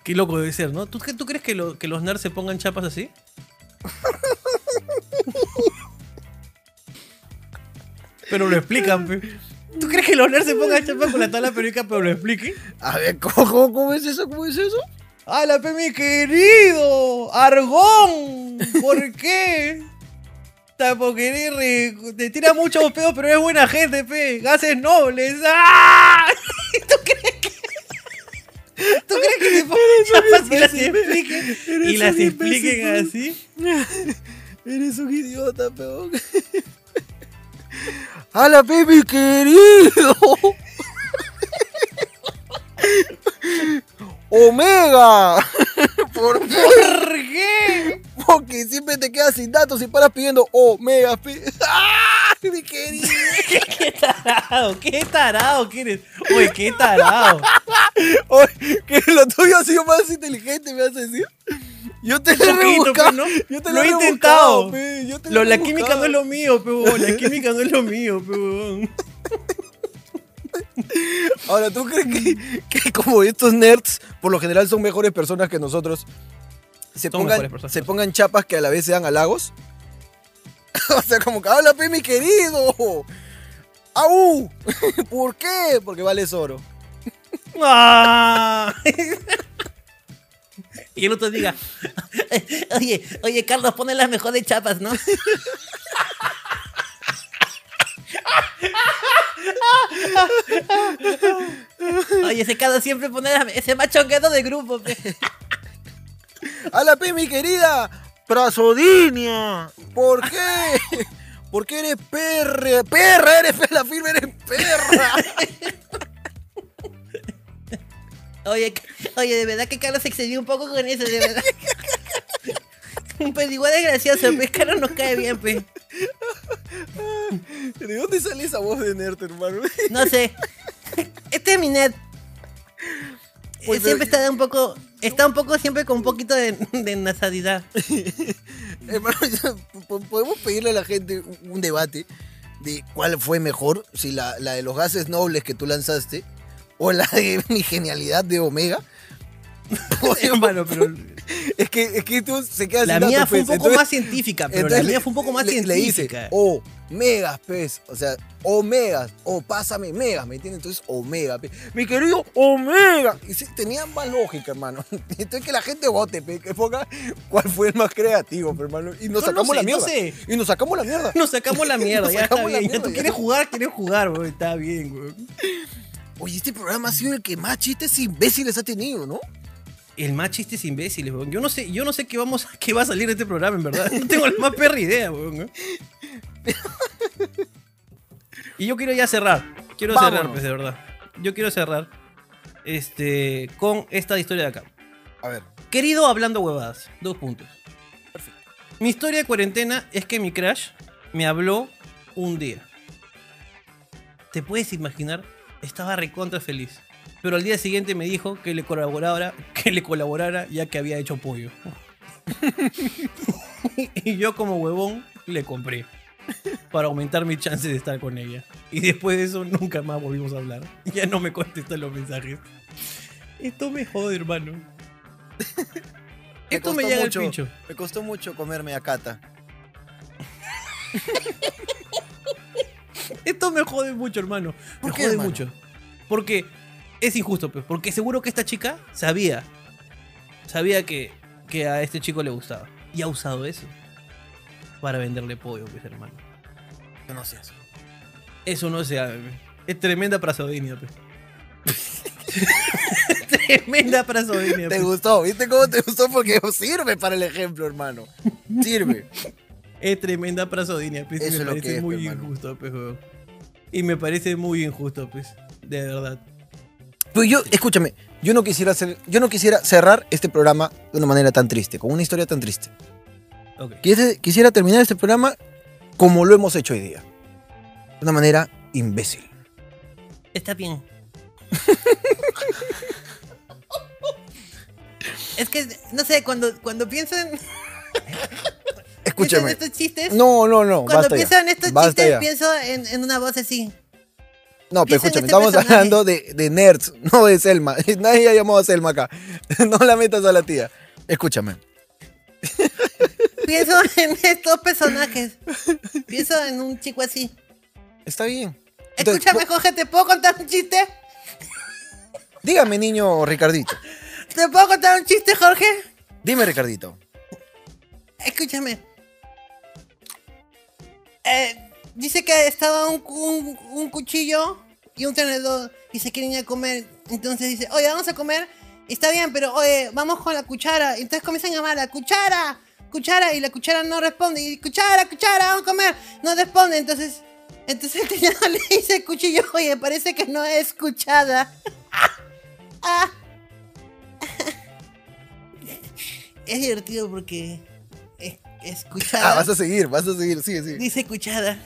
Speaker 2: Qué loco debe ser, ¿no? ¿Tú, tú crees que, lo- que los nerds se pongan chapas así? Pero lo explican, pe. ¿Tú crees que los nerds se pongan chapas con la tabla periódica pero lo expliquen?
Speaker 1: A ver, ¿cómo, cómo, cómo es eso? ¿Cómo es eso?
Speaker 2: ¡Hala, pe, mi querido! ¡Argón! ¿Por qué? Está porque te tira muchos pedos, pero es buena gente, pe. Gases nobles. ¡Ah! ¿Tú crees que.? ¿Tú crees que se pongan chapas y las expliquen? Y las expliquen así.
Speaker 1: Eres un idiota, peón. ¡Hala, baby querido! ¡Omega! ¿Por qué?
Speaker 2: ¿Por qué?
Speaker 1: Porque siempre te quedas sin datos y paras pidiendo Omega. pe- Mi querido.
Speaker 2: ¡Qué tarado! ¡Qué tarado que eres! Oye, qué tarado.
Speaker 1: Oye, que lo tuyo ha sido más inteligente, me vas a decir. Yo te lo he
Speaker 2: poquito,
Speaker 1: rebuscado.
Speaker 2: ¿no?
Speaker 1: Yo te
Speaker 2: Lo he
Speaker 1: rebuscado,
Speaker 2: intentado.
Speaker 1: pe, yo te
Speaker 2: Lo-
Speaker 1: he
Speaker 2: la química no es lo mío, pe, huevón, La química no es lo mío, pe, huevón.
Speaker 1: Ahora, ¿tú crees que, que como estos nerds, por lo general son mejores personas que nosotros, se, pongan, se pongan chapas que a la vez sean halagos? o sea, como que habla, mi querido. ¡Au! ¿Por qué? Porque vales oro.
Speaker 2: Ah. Y el otro diga, oye, oye, Carlos, pone las mejores chapas, ¿no? Oye, ese Carlos siempre pone ese machonguero de grupo. pe.
Speaker 1: ¡Hala, mi querida! ¡Prasodinia! ¿Por qué? Porque eres perra. ¡Perra! ¡Eres pe- la firme! ¡Eres perra!
Speaker 2: Oye, oye, de verdad que Carlos se excedió un poco con eso, de verdad. Pues igual es gracioso, pues Carlos nos cae bien, pues.
Speaker 1: ¿De dónde sale esa voz de nerd, hermano?
Speaker 2: No sé. Este es mi net.
Speaker 1: Pues,
Speaker 2: siempre
Speaker 1: pero-
Speaker 2: está un poco. Está un poco siempre con un poquito de, de nasalidad.
Speaker 1: Hermano, po- podemos pedirle a la gente un- debate de cuál fue mejor, si la, la de los gases nobles que tú lanzaste o la de mi genialidad de Omega.
Speaker 2: Hermano, pero.
Speaker 1: Es que, es que tú se quedas
Speaker 2: La
Speaker 1: sin
Speaker 2: mía fue un
Speaker 1: pues.
Speaker 2: poco
Speaker 1: Entonces-
Speaker 2: más científica, pero la mía fue un poco más
Speaker 1: le- Le dice,
Speaker 2: científica.
Speaker 1: oh, megas, pez. O sea, omegas. O pásame megas, ¿me entiendes? Entonces, omega, pe. Mi querido omega. Y sí, tenía más lógica, hermano. Entonces, que la gente vote, pe, que ponga cuál fue el más creativo, hermano. Y nos
Speaker 2: No, no
Speaker 1: sacamos
Speaker 2: sé,
Speaker 1: la
Speaker 2: no
Speaker 1: mierda.
Speaker 2: sé.
Speaker 1: Y nos sacamos la mierda.
Speaker 2: Nos sacamos la mierda, ya está. Ya tú quieres jugar, quieres jugar, weón. Está bien, weón.
Speaker 1: Oye, este programa ha sido el que más chistes imbéciles ha tenido, ¿no?
Speaker 2: El más chistes imbéciles, weón. Yo no sé, yo no sé qué vamos, qué va a salir de este programa, en verdad. No tengo la más perra idea, weón. Y yo quiero ya cerrar. Quiero cerrar, pues, de verdad. Yo quiero cerrar. Este. con esta historia de acá.
Speaker 1: A ver.
Speaker 2: Querido hablando huevadas. Dos puntos. Mi historia de cuarentena es que mi crush me habló un día. ¿Te puedes imaginar? Estaba recontra feliz. Pero al día siguiente me dijo que le colaborara, que le colaborara ya que había hecho pollo. y yo como huevón le compré. Para aumentar mis chances de estar con ella. Y después de eso nunca más volvimos a hablar. Ya no me contestan los mensajes. Esto me jode, hermano. Esto me
Speaker 1: costó
Speaker 2: llega
Speaker 1: mucho,
Speaker 2: al pincho.
Speaker 1: Me costó mucho comerme a Cata.
Speaker 2: Esto me jode mucho, hermano.
Speaker 1: ¿Por
Speaker 2: me
Speaker 1: qué,
Speaker 2: jode
Speaker 1: hermano?
Speaker 2: mucho. Porque es injusto, pues. Porque seguro que esta chica sabía. Sabía que, que a este chico le gustaba. Y ha usado eso. Para venderle pollo, pues, hermano.
Speaker 1: Yo no sé eso.
Speaker 2: Eso no se hace, pues. Es tremenda prasodia, pues. tremenda prasodia,
Speaker 1: ¿Te
Speaker 2: pues.
Speaker 1: gustó? ¿Viste cómo te gustó? Porque sirve para el ejemplo, hermano. Sirve.
Speaker 2: Es tremenda prasodia, pues.
Speaker 1: Eso
Speaker 2: me
Speaker 1: es lo
Speaker 2: parece
Speaker 1: que es,
Speaker 2: muy
Speaker 1: pues, hermano.
Speaker 2: injusto, pues. Y me parece muy injusto, pues. De verdad.
Speaker 1: Pues yo, escúchame, yo no quisiera hacer, yo no quisiera cerrar este programa de una manera tan triste, con una historia tan triste. Quisiera, quisiera terminar este programa como lo hemos hecho hoy día. De una manera imbécil.
Speaker 2: Está bien. es que, no sé, cuando, cuando pienso en, pienso en
Speaker 1: Escúchame.
Speaker 2: estos chistes,
Speaker 1: No, no, no.
Speaker 2: cuando pienso
Speaker 1: ya.
Speaker 2: en estos
Speaker 1: Basta
Speaker 2: chistes,
Speaker 1: ya.
Speaker 2: pienso en, en una voz así.
Speaker 1: No, pero escúchame,
Speaker 2: este
Speaker 1: estamos
Speaker 2: personaje.
Speaker 1: hablando de, de nerds, no de Selma. Nadie ha llamado a Selma acá. No la metas a la tía. Escúchame.
Speaker 2: Pienso en estos personajes. Pienso en un chico así.
Speaker 1: Está bien. Entonces,
Speaker 2: Escúchame, Jorge, ¿te puedo contar un chiste?
Speaker 1: dígame, niño Ricardito.
Speaker 2: ¿Te puedo contar un chiste, Jorge?
Speaker 1: Dime, Ricardito.
Speaker 2: Escúchame. Eh, dice que estaba un, un- un cuchillo y un tenedor y se quieren ir a comer. Entonces dice, oye, vamos a comer. Está bien, pero oye, vamos con la cuchara. Entonces comienzan a llamar cuchara, cuchara, y la cuchara no responde. Y cuchara, cuchara, vamos a comer. No responde. Entonces, entonces el tenedor le dice cuchillo, oye, parece que no es escuchada. Ah. Es divertido porque es, escuchada.
Speaker 1: Ah, vas a seguir, vas a seguir, sigue, sigue.
Speaker 2: Dice escuchada.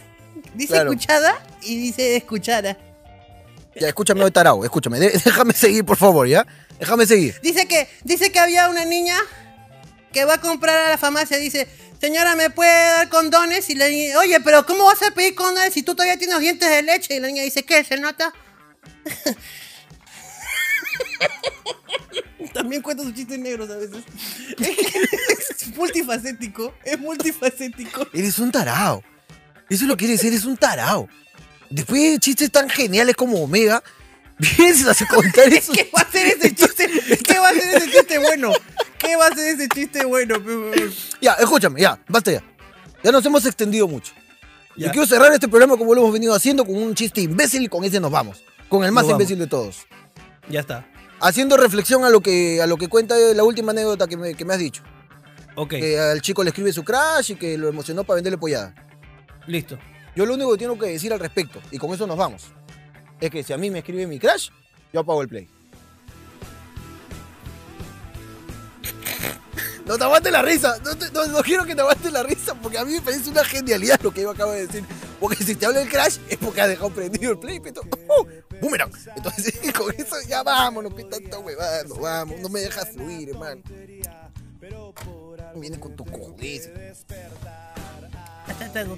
Speaker 2: Dice
Speaker 1: Claro.
Speaker 2: escuchada y dice escuchada.
Speaker 1: Ya, escúchame, hoy tarao, escúchame. déjame seguir, por favor, ¿ya? Déjame seguir.
Speaker 2: Dice que, dice que había una niña que va a comprar a la farmacia. Dice, señora, ¿me puede dar condones? Y la niña, oye, pero ¿cómo vas a pedir condones si tú todavía tienes dientes de leche? Y la niña dice, ¿qué? ¿Se nota? También cuenta sus chistes negros a veces. es multifacético. Es multifacético.
Speaker 1: Eres un tarao. Eso es lo que eres, eres un tarao. Después de chistes tan geniales como Omega, vienes a contar eso.
Speaker 2: ¿Qué va a ser ese chiste? ¿Qué va a ser ese chiste bueno? ¿Qué va a ser ese chiste bueno?
Speaker 1: Ya, escúchame, ya, basta ya. Ya nos hemos extendido mucho.
Speaker 2: Ya.
Speaker 1: Yo quiero cerrar este programa como lo hemos venido haciendo con un chiste imbécil y con ese nos vamos. Con el más
Speaker 2: Nos vamos.
Speaker 1: imbécil de todos.
Speaker 2: Ya está.
Speaker 1: Haciendo reflexión a lo que, a lo que cuenta la última anécdota que me, que me has dicho.
Speaker 2: Ok,
Speaker 1: Que al chico le escribe su crash y que lo emocionó para venderle pollada.
Speaker 2: listo.
Speaker 1: Yo lo único que tengo que decir al respecto, y con eso nos vamos, es que si a mí me escribe mi crash, yo apago el play. No te aguantes la risa, no, quiero que te aguantes la risa, porque a mí me parece una genialidad lo que yo acabo de decir. Porque si te habla el crash, es porque has dejado prendido el play, pero ¡oh! ¡Boomerang! Entonces, con eso ya vámonos, que tanto huevando, vamos, no me dejas fluir, hermano. Vienes con tu cojudez.
Speaker 2: Hasta luego.